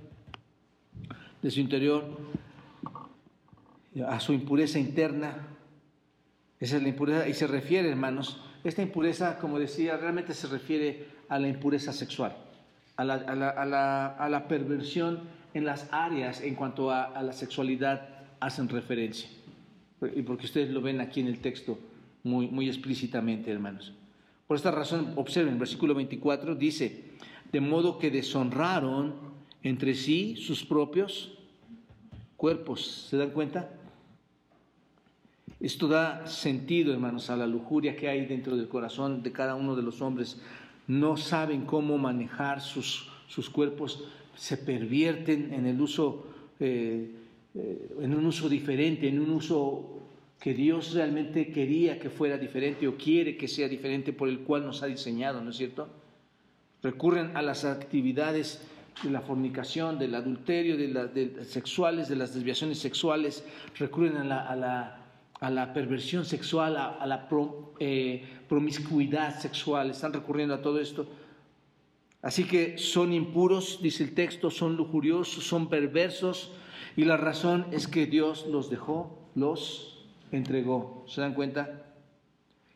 de su interior, a su impureza interna. Esa es la impureza y se refiere, hermanos, esta impureza, como decía, realmente se refiere a la impureza sexual, a la, a la perversión en las áreas en cuanto a, la sexualidad hacen referencia. Y porque ustedes lo ven aquí en el texto muy, muy explícitamente, hermanos. Por esta razón, observen, versículo 24 dice, de modo que deshonraron entre sí sus propios cuerpos. ¿Se dan cuenta? Esto da sentido, hermanos, a la lujuria que hay dentro del corazón de cada uno de los hombres. No saben cómo manejar sus, sus cuerpos se pervierten en el uso, eh, eh, en un uso diferente, en un uso que Dios realmente quería que fuera diferente o quiere que sea diferente por el cual nos ha diseñado, ¿no es cierto? Recurren a las actividades de la fornicación, del adulterio, de las sexuales, de las desviaciones sexuales, recurren a la, a la, perversión sexual, a, la eh, promiscuidad sexual, están recurriendo a todo esto Así que son impuros, dice el texto, son lujuriosos, son perversos, y la razón es que Dios los dejó, los entregó. ¿Se dan cuenta?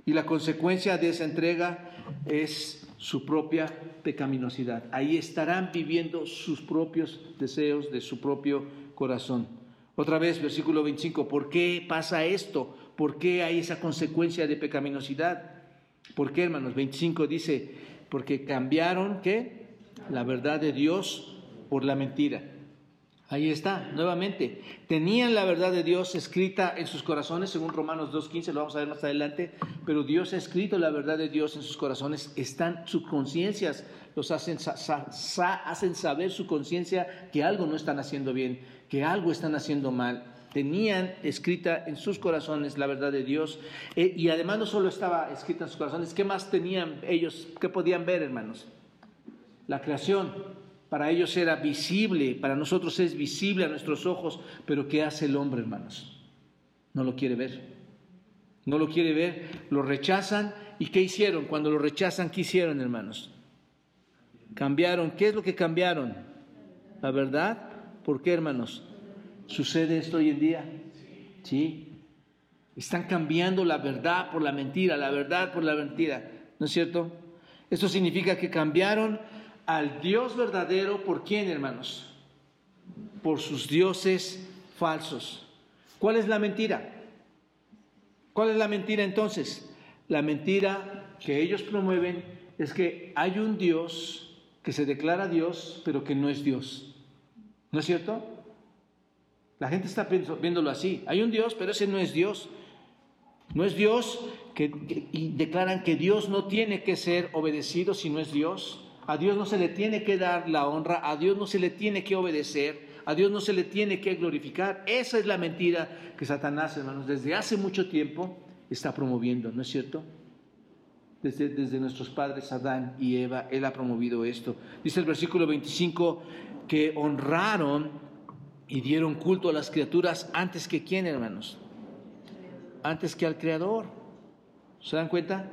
Y la consecuencia de esa entrega es su propia pecaminosidad. Ahí estarán viviendo sus propios deseos de su propio corazón. Otra vez, versículo 25, ¿por qué pasa esto? ¿Por qué hay esa consecuencia de pecaminosidad? ¿Por qué, hermanos? 25 dice, porque cambiaron, ¿qué? La verdad de Dios por la mentira. Ahí está, nuevamente. Tenían la verdad de Dios escrita en sus corazones, según Romanos 2.15, lo vamos a ver más adelante, pero Dios ha escrito la verdad de Dios en sus corazones, están sus conciencias, los hacen, hacen saber su conciencia que algo no están haciendo bien, que algo están haciendo mal. Tenían escrita en sus corazones la verdad de Dios eh, y además no solo estaba escrita en sus corazones, ¿qué más tenían ellos? ¿Qué podían ver, hermanos? La creación, para ellos era visible, para nosotros es visible a nuestros ojos, pero ¿qué hace el hombre, hermanos? No lo quiere ver. No lo quiere ver, lo rechazan. ¿Y qué hicieron? Cuando lo rechazan, ¿qué hicieron, hermanos? Cambiaron. ¿Qué es lo que cambiaron? La verdad. ¿Por qué, hermanos? ¿Sucede esto hoy en día? Sí. Están cambiando la verdad por la mentira, la verdad por la mentira. ¿No es cierto? Esto significa que cambiaron al Dios verdadero, ¿por quién, hermanos? Por sus dioses falsos. ¿Cuál es la mentira? ¿Cuál es la mentira entonces? La mentira que ellos promueven es que hay un Dios que se declara Dios, pero que no es Dios. ¿No es cierto? La gente está viéndolo así. Hay un Dios, pero ese no es Dios. No es Dios que, y declaran que Dios no tiene que ser obedecido si no es Dios. A Dios no se le tiene que dar la honra, a Dios no se le tiene que obedecer, a Dios no se le tiene que glorificar. Esa es la mentira que Satanás, hermanos, desde hace mucho tiempo está promoviendo, ¿no es cierto? Desde, desde, nuestros padres Adán y Eva, Él ha promovido esto. Dice el versículo 25 que honraron y dieron culto a las criaturas antes que quién, hermanos? Antes que al Creador. ¿Se dan cuenta?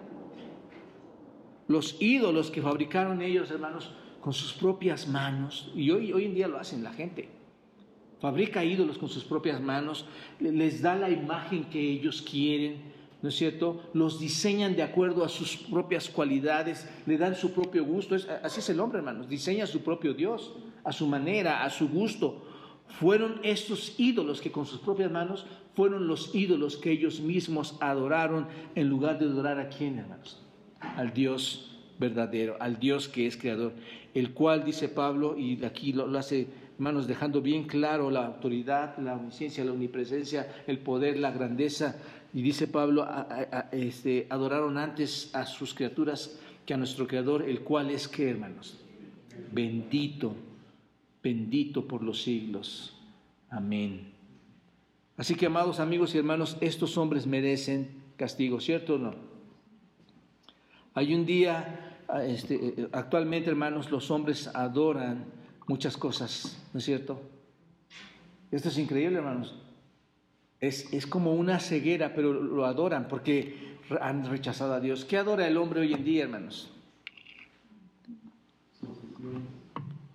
los ídolos que fabricaron ellos, hermanos, con sus propias manos, y hoy, hoy en día lo hacen la gente, fabrica ídolos con sus propias manos, les da la imagen que ellos quieren, ¿no es cierto? Los diseñan de acuerdo a sus propias cualidades, le dan su propio gusto, así es el hombre, hermanos, diseña su propio Dios, a su manera, a su gusto. Fueron estos ídolos que con sus propias manos fueron los ídolos que ellos mismos adoraron en lugar de adorar a quién, hermanos? al Dios verdadero, al Dios que es creador, el cual, dice Pablo, y aquí lo, hace, hermanos, dejando bien claro la autoridad, la omnisciencia, la omnipresencia, el poder, la grandeza, y dice Pablo, este, adoraron antes a sus criaturas que a nuestro creador, el cual es que, hermanos, bendito, bendito por los siglos. Amén. Así que, amados amigos y hermanos, estos hombres merecen castigo, ¿cierto o no? Hay un día, ah, este, eh, actualmente hermanos, los hombres adoran muchas cosas, ¿no es cierto? Esto es increíble, hermanos. Es, es como una ceguera, pero lo adoran porque han rechazado a Dios. ¿Qué adora el hombre hoy en día, hermanos?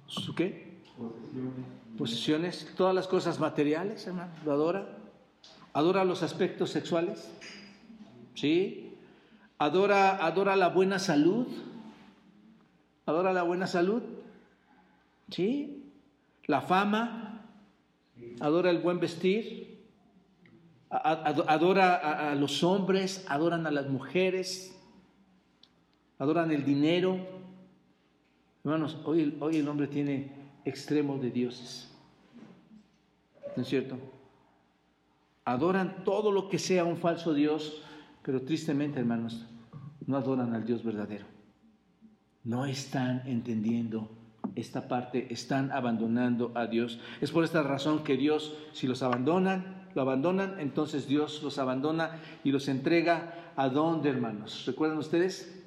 ¿Su qué? Posesiones, todas las cosas materiales, hermano, lo adora. Adora los aspectos sexuales, ¿sí? adora, adora la buena salud, adora la buena salud, ¿sí? La fama, adora el buen vestir, adora a, los hombres, adoran a las mujeres, adoran el dinero. Hermanos, hoy, hoy el hombre tiene extremos de dioses, ¿no es cierto? Adoran todo lo que sea un falso Dios pero tristemente, hermanos, no adoran al Dios verdadero. No están entendiendo esta parte, están abandonando a Dios. Es por esta razón que Dios, si los abandonan, lo abandonan, entonces Dios los abandona y los entrega a dónde, hermanos. ¿Recuerdan ustedes?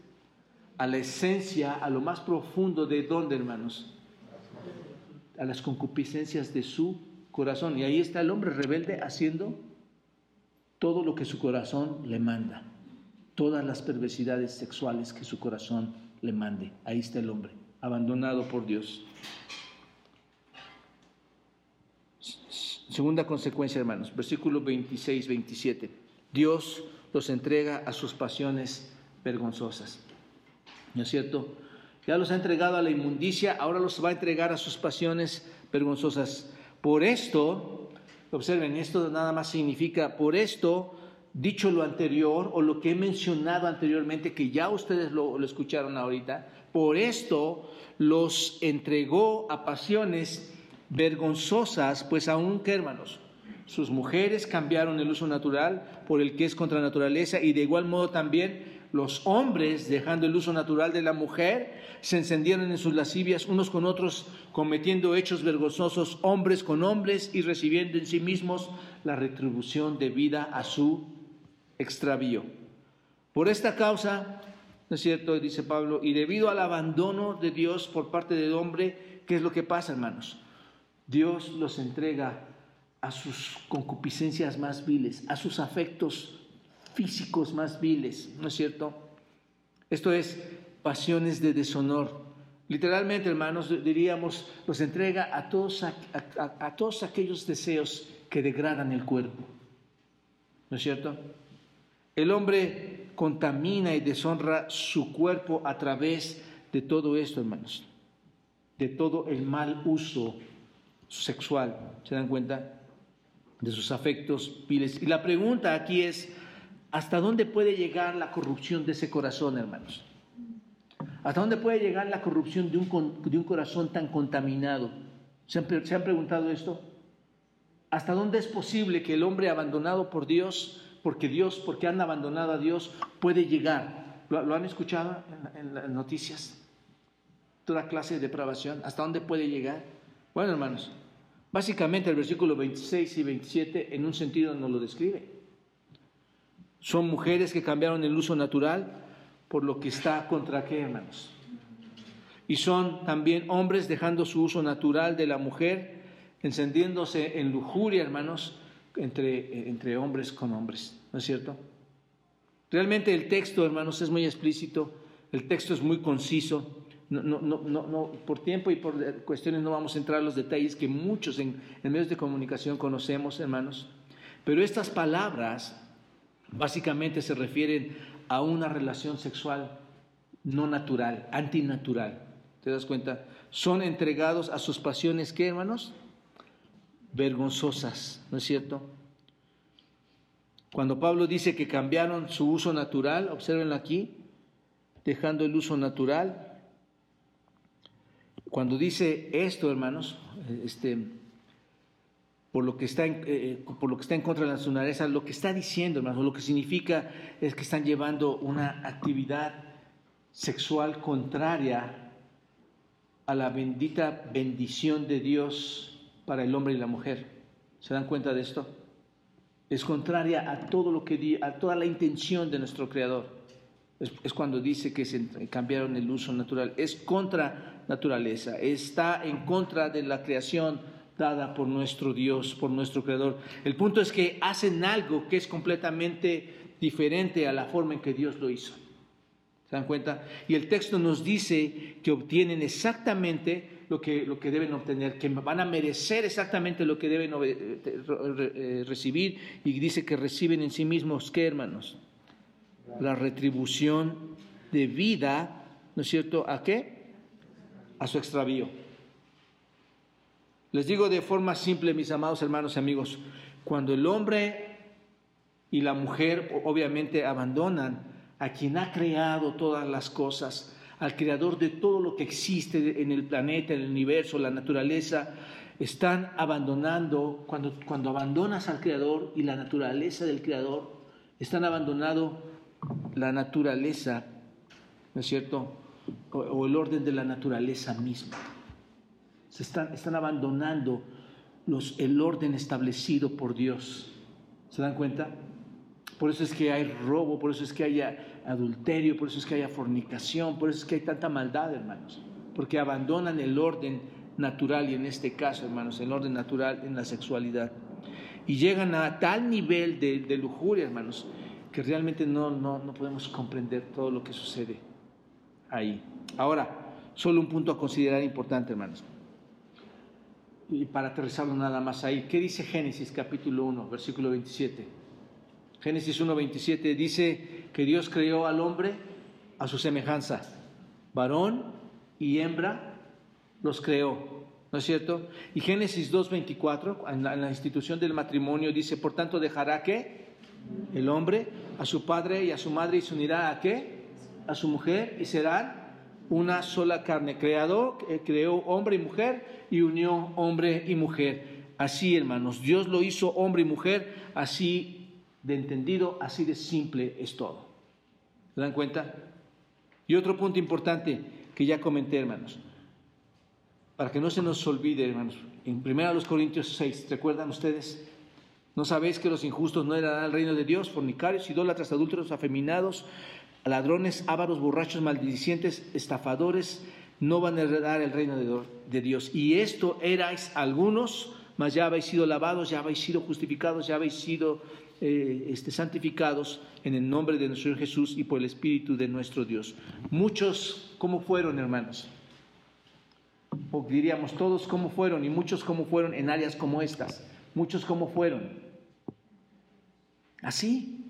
A la esencia, a lo más profundo de dónde, hermanos. A las concupiscencias de su corazón. Y ahí está el hombre rebelde haciendo todo lo que su corazón le manda, todas las perversidades sexuales que su corazón le mande. Ahí está el hombre, abandonado por Dios. Segunda consecuencia, hermanos, versículo 26, 27. Dios los entrega a sus pasiones vergonzosas. ¿No es cierto? Ya los ha entregado a la inmundicia, ahora los va a entregar a sus pasiones vergonzosas. Por esto, observen, esto nada más significa, por esto, dicho lo anterior o lo que he mencionado anteriormente, que ya ustedes lo, escucharon ahorita, por esto los entregó a pasiones vergonzosas, pues aún que hermanos, sus mujeres cambiaron el uso natural por el que es contra naturaleza y de igual modo también los hombres, dejando el uso natural de la mujer, se encendieron en sus lascivias unos con otros, cometiendo hechos vergonzosos hombres con hombres y recibiendo en sí mismos la retribución debida a su extravío. Por esta causa, ¿no es cierto? Dice Pablo, y debido al abandono de Dios por parte del hombre, ¿qué es lo que pasa, hermanos? Dios los entrega a sus concupiscencias más viles, a sus afectos físicos más viles, ¿no es cierto? Esto es pasiones de deshonor. Literalmente, hermanos, diríamos, los entrega a todos, a, todos aquellos deseos que degradan el cuerpo. ¿No es cierto? El hombre contamina y deshonra su cuerpo a través de todo esto, hermanos, de todo el mal uso sexual, ¿se dan cuenta? De sus afectos viles. Y la pregunta aquí es, ¿Hasta dónde puede llegar la corrupción de ese corazón, hermanos? ¿Hasta dónde puede llegar la corrupción de un, de un corazón tan contaminado? ¿Se han, ¿Se han, preguntado esto? ¿Hasta dónde es posible que el hombre abandonado por Dios, porque Dios, porque han abandonado a Dios, puede llegar? ¿Lo, han escuchado en, en, las noticias? Toda clase de depravación. ¿Hasta dónde puede llegar? Bueno, hermanos, básicamente el versículo 26 y 27 en un sentido nos lo describe. Son mujeres que cambiaron el uso natural por lo que está contra qué, hermanos. Y son también hombres dejando su uso natural de la mujer, encendiéndose en lujuria, hermanos, entre, entre hombres con hombres. ¿No es cierto? Realmente el texto, hermanos, es muy explícito, el texto es muy conciso. No, no, no, no, por tiempo y por cuestiones no vamos a entrar en los detalles que muchos en medios de comunicación conocemos, hermanos. Pero estas palabras Básicamente se refieren a una relación sexual no natural, antinatural. ¿Te das cuenta? Son entregados a sus pasiones, ¿qué hermanos? Vergonzosas, ¿no es cierto? Cuando Pablo dice que cambiaron su uso natural, observenlo aquí, dejando el uso natural. Cuando dice esto, hermanos, este, por lo que está en, eh, por lo que está en contra de la naturaleza, lo que está diciendo, hermanos, lo que significa es que están llevando una actividad sexual contraria a la bendita bendición de Dios para el hombre y la mujer. ¿Se dan cuenta de esto? Es contraria a todo lo que a toda la intención de nuestro Creador. Es, es cuando dice que se cambiaron el uso natural. Es contra naturaleza. Está en contra de la creación dada por nuestro Dios, por nuestro Creador. El punto es que hacen algo que es completamente diferente a la forma en que Dios lo hizo. ¿Se dan cuenta? Y el texto nos dice que obtienen exactamente lo que, lo que deben obtener, que van a merecer exactamente lo que deben eh, eh, recibir y dice que reciben en sí mismos, ¿qué hermanos? La retribución de vida, ¿no es cierto? ¿A qué? A su extravío. Les digo de forma simple, mis amados hermanos y amigos, cuando el hombre y la mujer obviamente abandonan a quien ha creado todas las cosas, al creador de todo lo que existe en el planeta, en el universo, la naturaleza, están abandonando, cuando, cuando abandonas al creador y la naturaleza del creador, están abandonando la naturaleza, ¿no es cierto? O, o el orden de la naturaleza misma se están, están abandonando los, el orden establecido por Dios. ¿Se dan cuenta? Por eso es que hay robo, por eso es que haya adulterio, por eso es que haya fornicación, por eso es que hay tanta maldad, hermanos. Porque abandonan el orden natural y en este caso, hermanos, el orden natural en la sexualidad. Y llegan a tal nivel de, de lujuria, hermanos, que realmente no, no, no podemos comprender todo lo que sucede ahí. Ahora, solo un punto a considerar importante, hermanos y para aterrizarlo nada más ahí, ¿qué dice Génesis capítulo 1, versículo 27? Génesis 1.27 dice que Dios creó al hombre a su semejanza. Varón y hembra los creó. ¿No es cierto? Y Génesis 2.24, en, en la institución del matrimonio, dice, por tanto dejará que el hombre a su padre y a su madre y se unirá a qué? A su mujer y serán una sola carne. Creado, eh, creó hombre y mujer y unió hombre y mujer. Así, hermanos, Dios lo hizo hombre y mujer, así de entendido, así de simple es todo. ¿Se dan cuenta? Y otro punto importante que ya comenté, hermanos, para que no se nos olvide, hermanos, en 1 Corintios 6, ¿recuerdan ustedes? ¿No sabéis que los injustos no heredarán el reino de Dios? Fornicarios, idólatras, adúlteros, afeminados, ladrones, ávaros, borrachos, maldicientes, estafadores, no van a heredar el reino de Dios. Y esto erais algunos, mas ya habéis sido lavados, ya habéis sido justificados, ya habéis sido eh, este, santificados en el nombre de nuestro Señor Jesús y por el Espíritu de nuestro Dios. Muchos, ¿cómo fueron, hermanos? O diríamos todos cómo fueron y muchos cómo fueron en áreas como estas. Muchos cómo fueron. Así.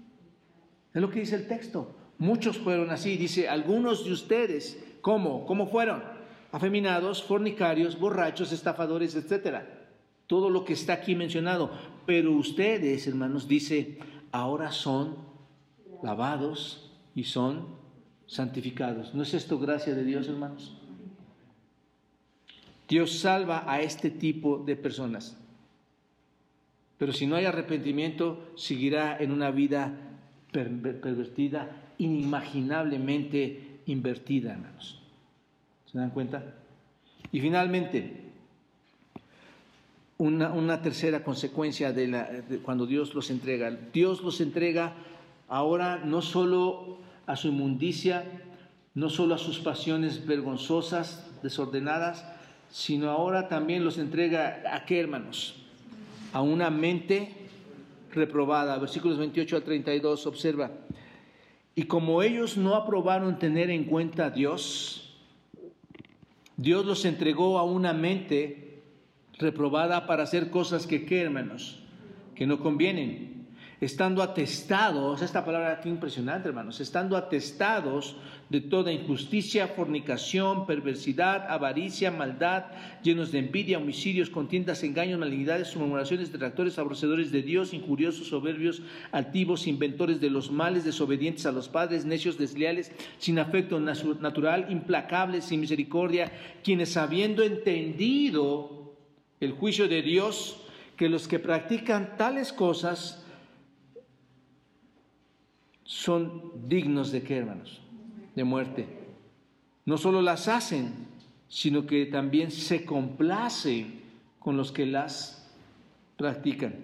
Es lo que dice el texto. Muchos fueron así. Dice, algunos de ustedes, ¿cómo? ¿Cómo fueron? Afeminados, fornicarios, borrachos, estafadores, etcétera. Todo lo que está aquí mencionado. Pero ustedes, hermanos, dice, ahora son lavados y son santificados. ¿No es esto gracia de Dios, hermanos? Dios salva a este tipo de personas. Pero si no hay arrepentimiento, seguirá en una vida pervertida, inimaginablemente invertida, hermanos. ¿Se dan cuenta? Y finalmente, una, tercera consecuencia de, la, cuando Dios los entrega. Dios los entrega ahora no solo a su inmundicia, no solo a sus pasiones vergonzosas, desordenadas, sino ahora también los entrega a qué, hermanos? a una mente reprobada. Versículos 28 al 32, observa. Y como ellos no aprobaron tener en cuenta a Dios, Dios los entregó a una mente reprobada para hacer cosas que, ¿qué, hermanos? Que no convienen estando atestados, esta palabra aquí impresionante, hermanos, estando atestados de toda injusticia, fornicación, perversidad, avaricia, maldad, llenos de envidia, homicidios, contiendas, engaños, malignidades, murmuraciones, detractores, aborrecedores de Dios, injuriosos, soberbios, altivos, inventores de los males, desobedientes a los padres, necios, desleales, sin afecto natural, implacables, sin misericordia, quienes habiendo entendido el juicio de Dios, que los que practican tales cosas son dignos de qué, hermanos? De muerte. No solo las hacen, sino que también se complace con los que las practican.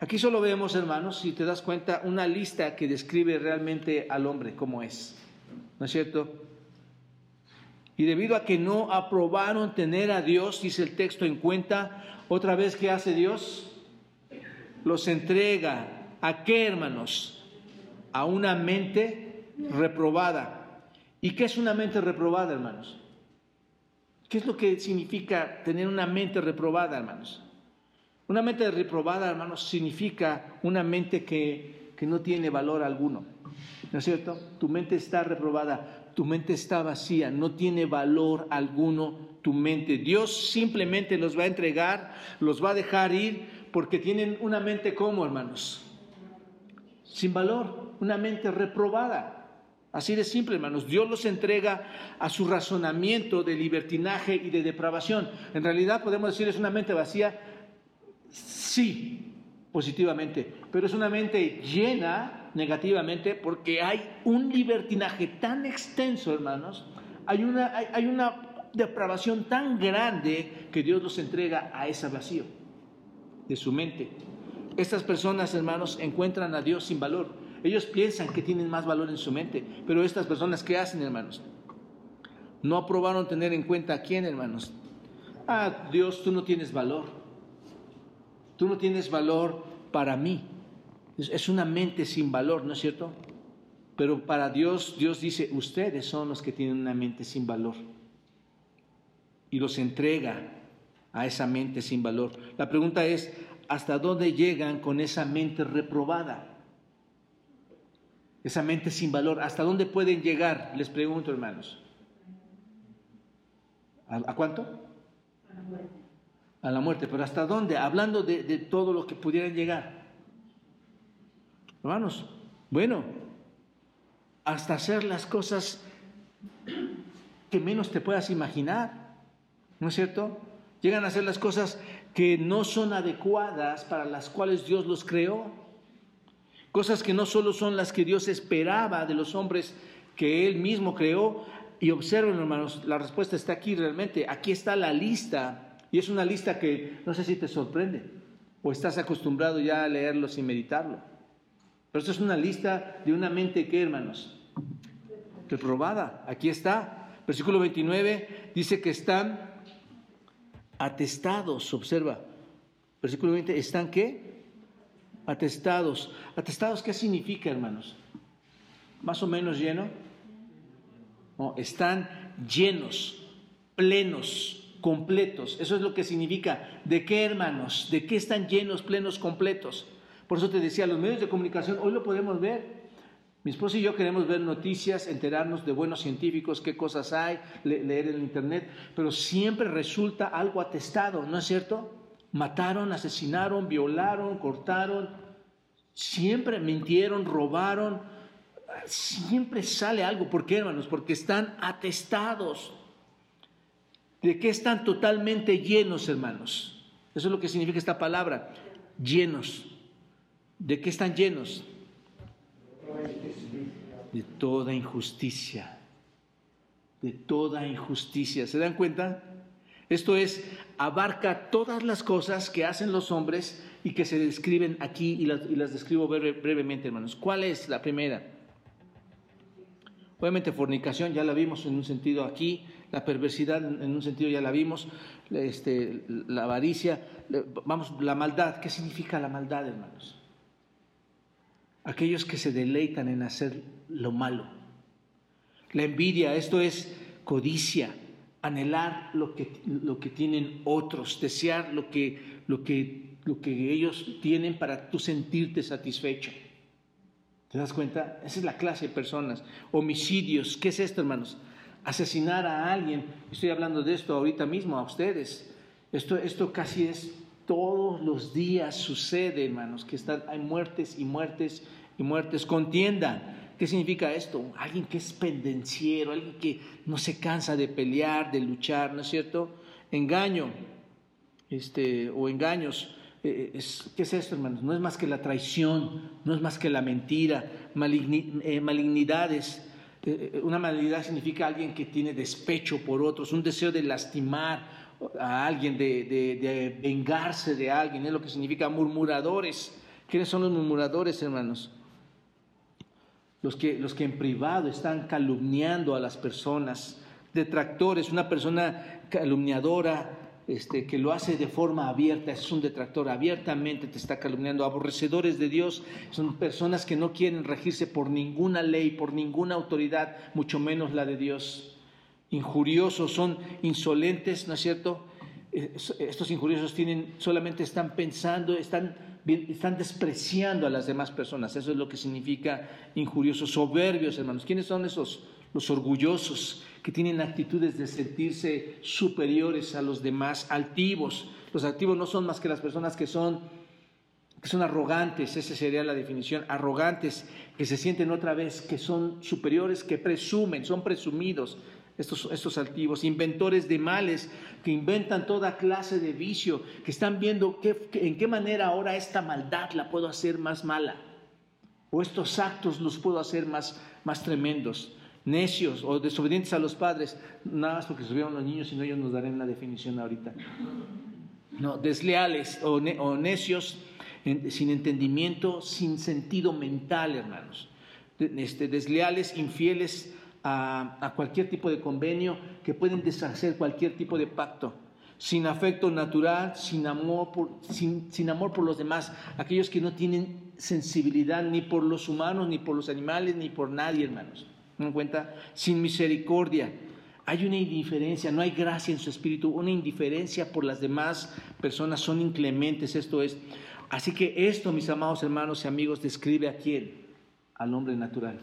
Aquí solo vemos, hermanos, si te das cuenta, una lista que describe realmente al hombre como es. ¿No es cierto? Y debido a que no aprobaron tener a Dios, dice el texto en cuenta, otra vez que hace Dios, los entrega. ¿A qué, hermanos? A una mente reprobada. ¿Y qué es una mente reprobada, hermanos? ¿Qué es lo que significa tener una mente reprobada, hermanos? Una mente reprobada, hermanos, significa una mente que, que no tiene valor alguno. ¿No es cierto? Tu mente está reprobada, tu mente está vacía, no tiene valor alguno tu mente. Dios simplemente los va a entregar, los va a dejar ir porque tienen una mente como, hermanos, sin valor una mente reprobada. Así de simple, hermanos. Dios los entrega a su razonamiento de libertinaje y de depravación. En realidad podemos decir es una mente vacía, sí, positivamente, pero es una mente llena negativamente porque hay un libertinaje tan extenso, hermanos. Hay una, hay, una depravación tan grande que Dios los entrega a ese vacío de su mente. Estas personas, hermanos, encuentran a Dios sin valor. Ellos piensan que tienen más valor en su mente, pero estas personas, ¿qué hacen, hermanos? No aprobaron tener en cuenta a quién, hermanos. Ah, Dios, tú no tienes valor. Tú no tienes valor para mí. Es una mente sin valor, ¿no es cierto? Pero para Dios, Dios dice, ustedes son los que tienen una mente sin valor. Y los entrega a esa mente sin valor. La pregunta es, ¿hasta dónde llegan con esa mente reprobada? esa mente sin valor, ¿hasta dónde pueden llegar? Les pregunto, hermanos. ¿A, cuánto? A la muerte. A la muerte, pero ¿hasta dónde? Hablando de, de todo lo que pudieran llegar. Hermanos, bueno, hasta hacer las cosas que menos te puedas imaginar, ¿no es cierto? Llegan a hacer las cosas que no son adecuadas para las cuales Dios los creó. Cosas que no solo son las que Dios esperaba de los hombres que Él mismo creó. Y observen, hermanos, la respuesta está aquí realmente. Aquí está la lista. Y es una lista que no sé si te sorprende o estás acostumbrado ya a leerlo sin meditarlo. Pero esto es una lista de una mente que, hermanos, reprobada. Aquí está. Versículo 29 dice que están atestados, observa. Versículo 20, ¿están qué? Atestados. ¿Atestados qué significa, hermanos? ¿Más o menos lleno? No, están llenos, plenos, completos. Eso es lo que significa. ¿De qué, hermanos? ¿De qué están llenos, plenos, completos? Por eso te decía, los medios de comunicación, hoy lo podemos ver. Mi esposa y yo queremos ver noticias, enterarnos de buenos científicos, qué cosas hay, leer en internet, pero siempre resulta algo atestado, ¿no es cierto? Mataron, asesinaron, violaron, cortaron, siempre mintieron, robaron, siempre sale algo. ¿Por qué, hermanos? Porque están atestados. ¿De qué están totalmente llenos, hermanos? Eso es lo que significa esta palabra, llenos. ¿De qué están llenos? De toda injusticia, de toda injusticia. ¿Se dan cuenta? Esto es, abarca todas las cosas que hacen los hombres y que se describen aquí y las, describo brevemente, hermanos. ¿Cuál es la primera? Obviamente fornicación, ya la vimos en un sentido aquí, la perversidad en un sentido ya la vimos, este, la avaricia, vamos, la maldad. ¿Qué significa la maldad, hermanos? aquellos que se deleitan en hacer lo malo. La envidia, esto es codicia, anhelar lo que, lo que tienen otros, desear lo que, lo, que, lo que ellos tienen para tú sentirte satisfecho. ¿Te das cuenta? Esa es la clase de personas. Homicidios, ¿qué es esto, hermanos? Asesinar a alguien. Estoy hablando de esto ahorita mismo a ustedes. Esto, esto casi es todos los días sucede, hermanos, que están, hay muertes y muertes y muertes. Contienda. ¿Qué significa esto? Alguien que es pendenciero, alguien que no se cansa de pelear, de luchar, ¿no es cierto? Engaño, este, o engaños. Eh, ¿Qué es esto, hermanos? No es más que la traición, no es más que la mentira, eh, malignidades. Eh, una malignidad significa alguien que tiene despecho por otros, un deseo de lastimar, a alguien, de, vengarse de alguien, es lo que significa murmuradores. ¿Quiénes son los murmuradores, hermanos? Los que, los que en privado están calumniando a las personas, detractores, una persona calumniadora este, que lo hace de forma abierta, es un detractor, abiertamente te está calumniando. Aborrecedores de Dios son personas que no quieren regirse por ninguna ley, por ninguna autoridad, mucho menos la de Dios injuriosos, son insolentes, ¿no es cierto? Estos injuriosos tienen, solamente están pensando, están, están despreciando a las demás personas. Eso es lo que significa injuriosos, soberbios, hermanos. ¿Quiénes son esos? Los orgullosos, que tienen actitudes de sentirse superiores a los demás, altivos. Los activos no son más que las personas que son que son arrogantes, esa sería la definición, arrogantes, que se sienten otra vez, que son superiores, que presumen, son presumidos, estos, estos altivos, inventores de males, que inventan toda clase de vicio, que están viendo en qué manera ahora esta maldad la puedo hacer más mala, o estos actos los puedo hacer más, más tremendos, necios o desobedientes a los padres, nada más porque subieron los niños, sino ellos nos darán la definición ahorita. No, desleales o, necios, sin entendimiento, sin sentido mental, hermanos. Este, desleales, infieles, a, cualquier tipo de convenio, que pueden deshacer cualquier tipo de pacto, sin afecto natural, sin amor, por, sin, amor por los demás, aquellos que no tienen sensibilidad ni por los humanos, ni por los animales, ni por nadie, hermanos. ¿Me dan cuenta? Sin misericordia. Hay una indiferencia, no hay gracia en su espíritu, una indiferencia por las demás personas, son inclementes, esto es. Así que esto, mis amados hermanos y amigos, describe a quién? al hombre natural.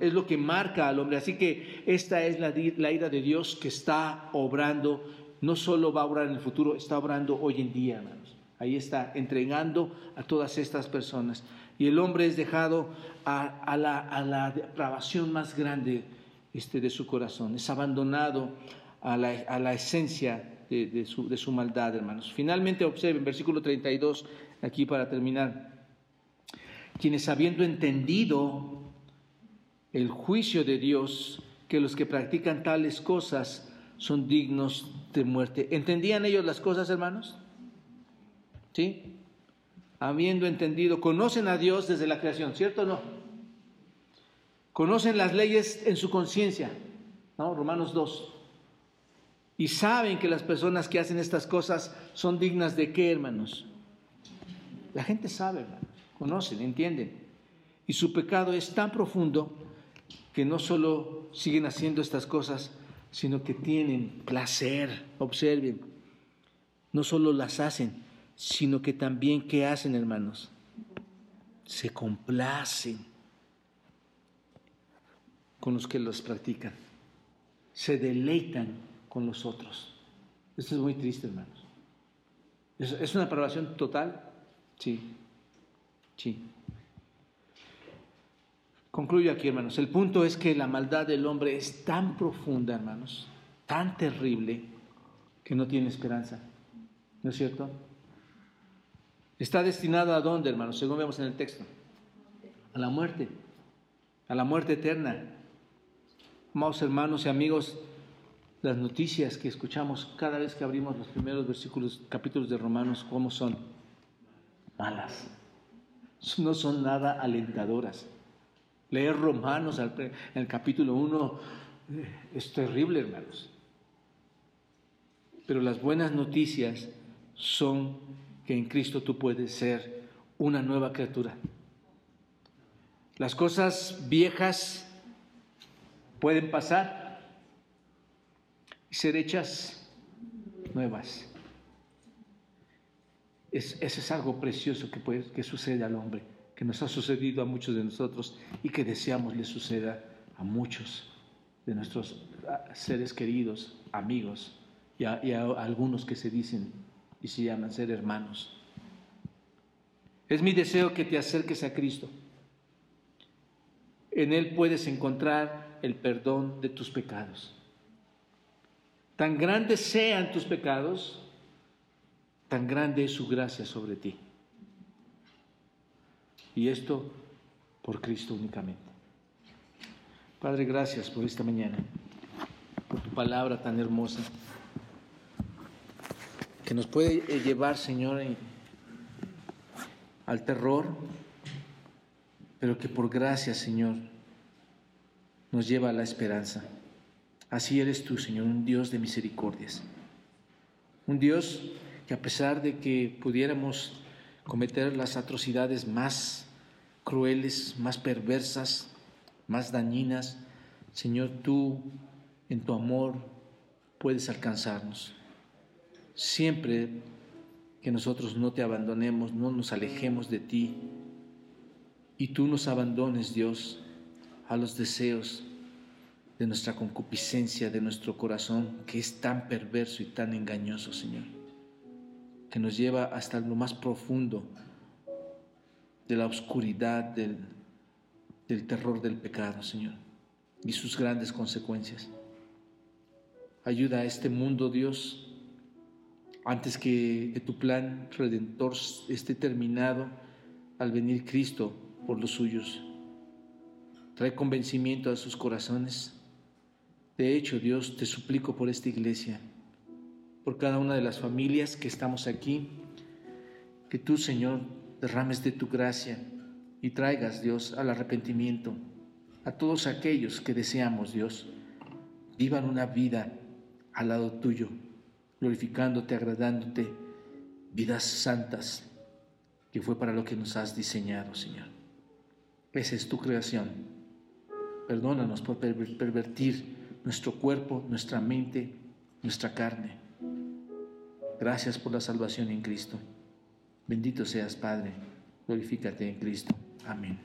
Es lo que marca al hombre. Así que esta es la, ira de Dios que está obrando. No solo va a obrar en el futuro, está obrando hoy en día, hermanos. Ahí está, entregando a todas estas personas. Y el hombre es dejado a, la, a la, depravación más grande este, de su corazón. Es abandonado a la, esencia de, de, su, de su maldad, hermanos. Finalmente observen, versículo 32, aquí para terminar. Quienes habiendo entendido el juicio de Dios, que los que practican tales cosas son dignos de muerte. ¿Entendían ellos las cosas, hermanos? ¿Sí? Habiendo entendido, conocen a Dios desde la creación, ¿cierto o no? Conocen las leyes en su conciencia, ¿no? Romanos 2. Y saben que las personas que hacen estas cosas son dignas de qué, hermanos? La gente sabe, hermanos, conocen, entienden. Y su pecado es tan profundo que no solo siguen haciendo estas cosas, sino que tienen placer, observen, no solo las hacen, sino que también, ¿qué hacen, hermanos? Se complacen con los que los practican, se deleitan con los otros. Esto es muy triste, hermanos. ¿Es, una aprobación total? Sí, sí. Concluyo aquí, hermanos. El punto es que la maldad del hombre es tan profunda, hermanos, tan terrible, que no tiene esperanza. ¿No es cierto? Está destinado a dónde, hermanos, según vemos en el texto. A la muerte, a la muerte eterna. Amados hermanos y amigos, las noticias que escuchamos cada vez que abrimos los primeros versículos, capítulos de Romanos, ¿cómo son? Malas. No son nada alentadoras. Leer Romanos en el capítulo 1 eh, es terrible, hermanos. Pero las buenas noticias son que en Cristo tú puedes ser una nueva criatura. Las cosas viejas pueden pasar y ser hechas nuevas. Es, eso es algo precioso que, puede, que sucede al hombre que nos ha sucedido a muchos de nosotros y que deseamos le suceda a muchos de nuestros seres queridos, amigos y a, algunos que se dicen y se llaman ser hermanos. Es mi deseo que te acerques a Cristo. En Él puedes encontrar el perdón de tus pecados. Tan grandes sean tus pecados, tan grande es su gracia sobre ti. Y esto por Cristo únicamente. Padre, gracias por esta mañana, por tu palabra tan hermosa, que nos puede llevar, Señor, al terror, pero que por gracia, Señor, nos lleva a la esperanza. Así eres tú, Señor, un Dios de misericordias. Un Dios que a pesar de que pudiéramos cometer las atrocidades más crueles, más perversas, más dañinas, Señor, tú en tu amor puedes alcanzarnos. Siempre que nosotros no te abandonemos, no nos alejemos de ti y tú nos abandones, Dios, a los deseos de nuestra concupiscencia, de nuestro corazón, que es tan perverso y tan engañoso, Señor que nos lleva hasta lo más profundo de la oscuridad, del, del terror del pecado, Señor, y sus grandes consecuencias. Ayuda a este mundo, Dios, antes que, que, tu plan redentor esté terminado al venir Cristo por los suyos. Trae convencimiento a sus corazones. De hecho, Dios, te suplico por esta iglesia por cada una de las familias que estamos aquí. Que tú, Señor, derrames de tu gracia y traigas, Dios, al arrepentimiento a todos aquellos que deseamos, Dios, vivan una vida al lado tuyo, glorificándote, agradándote, vidas santas, que fue para lo que nos has diseñado, Señor. Esa es tu creación. Perdónanos por pervertir nuestro cuerpo, nuestra mente, nuestra carne. Gracias por la salvación en Cristo. Bendito seas, Padre. Glorifícate en Cristo. Amén.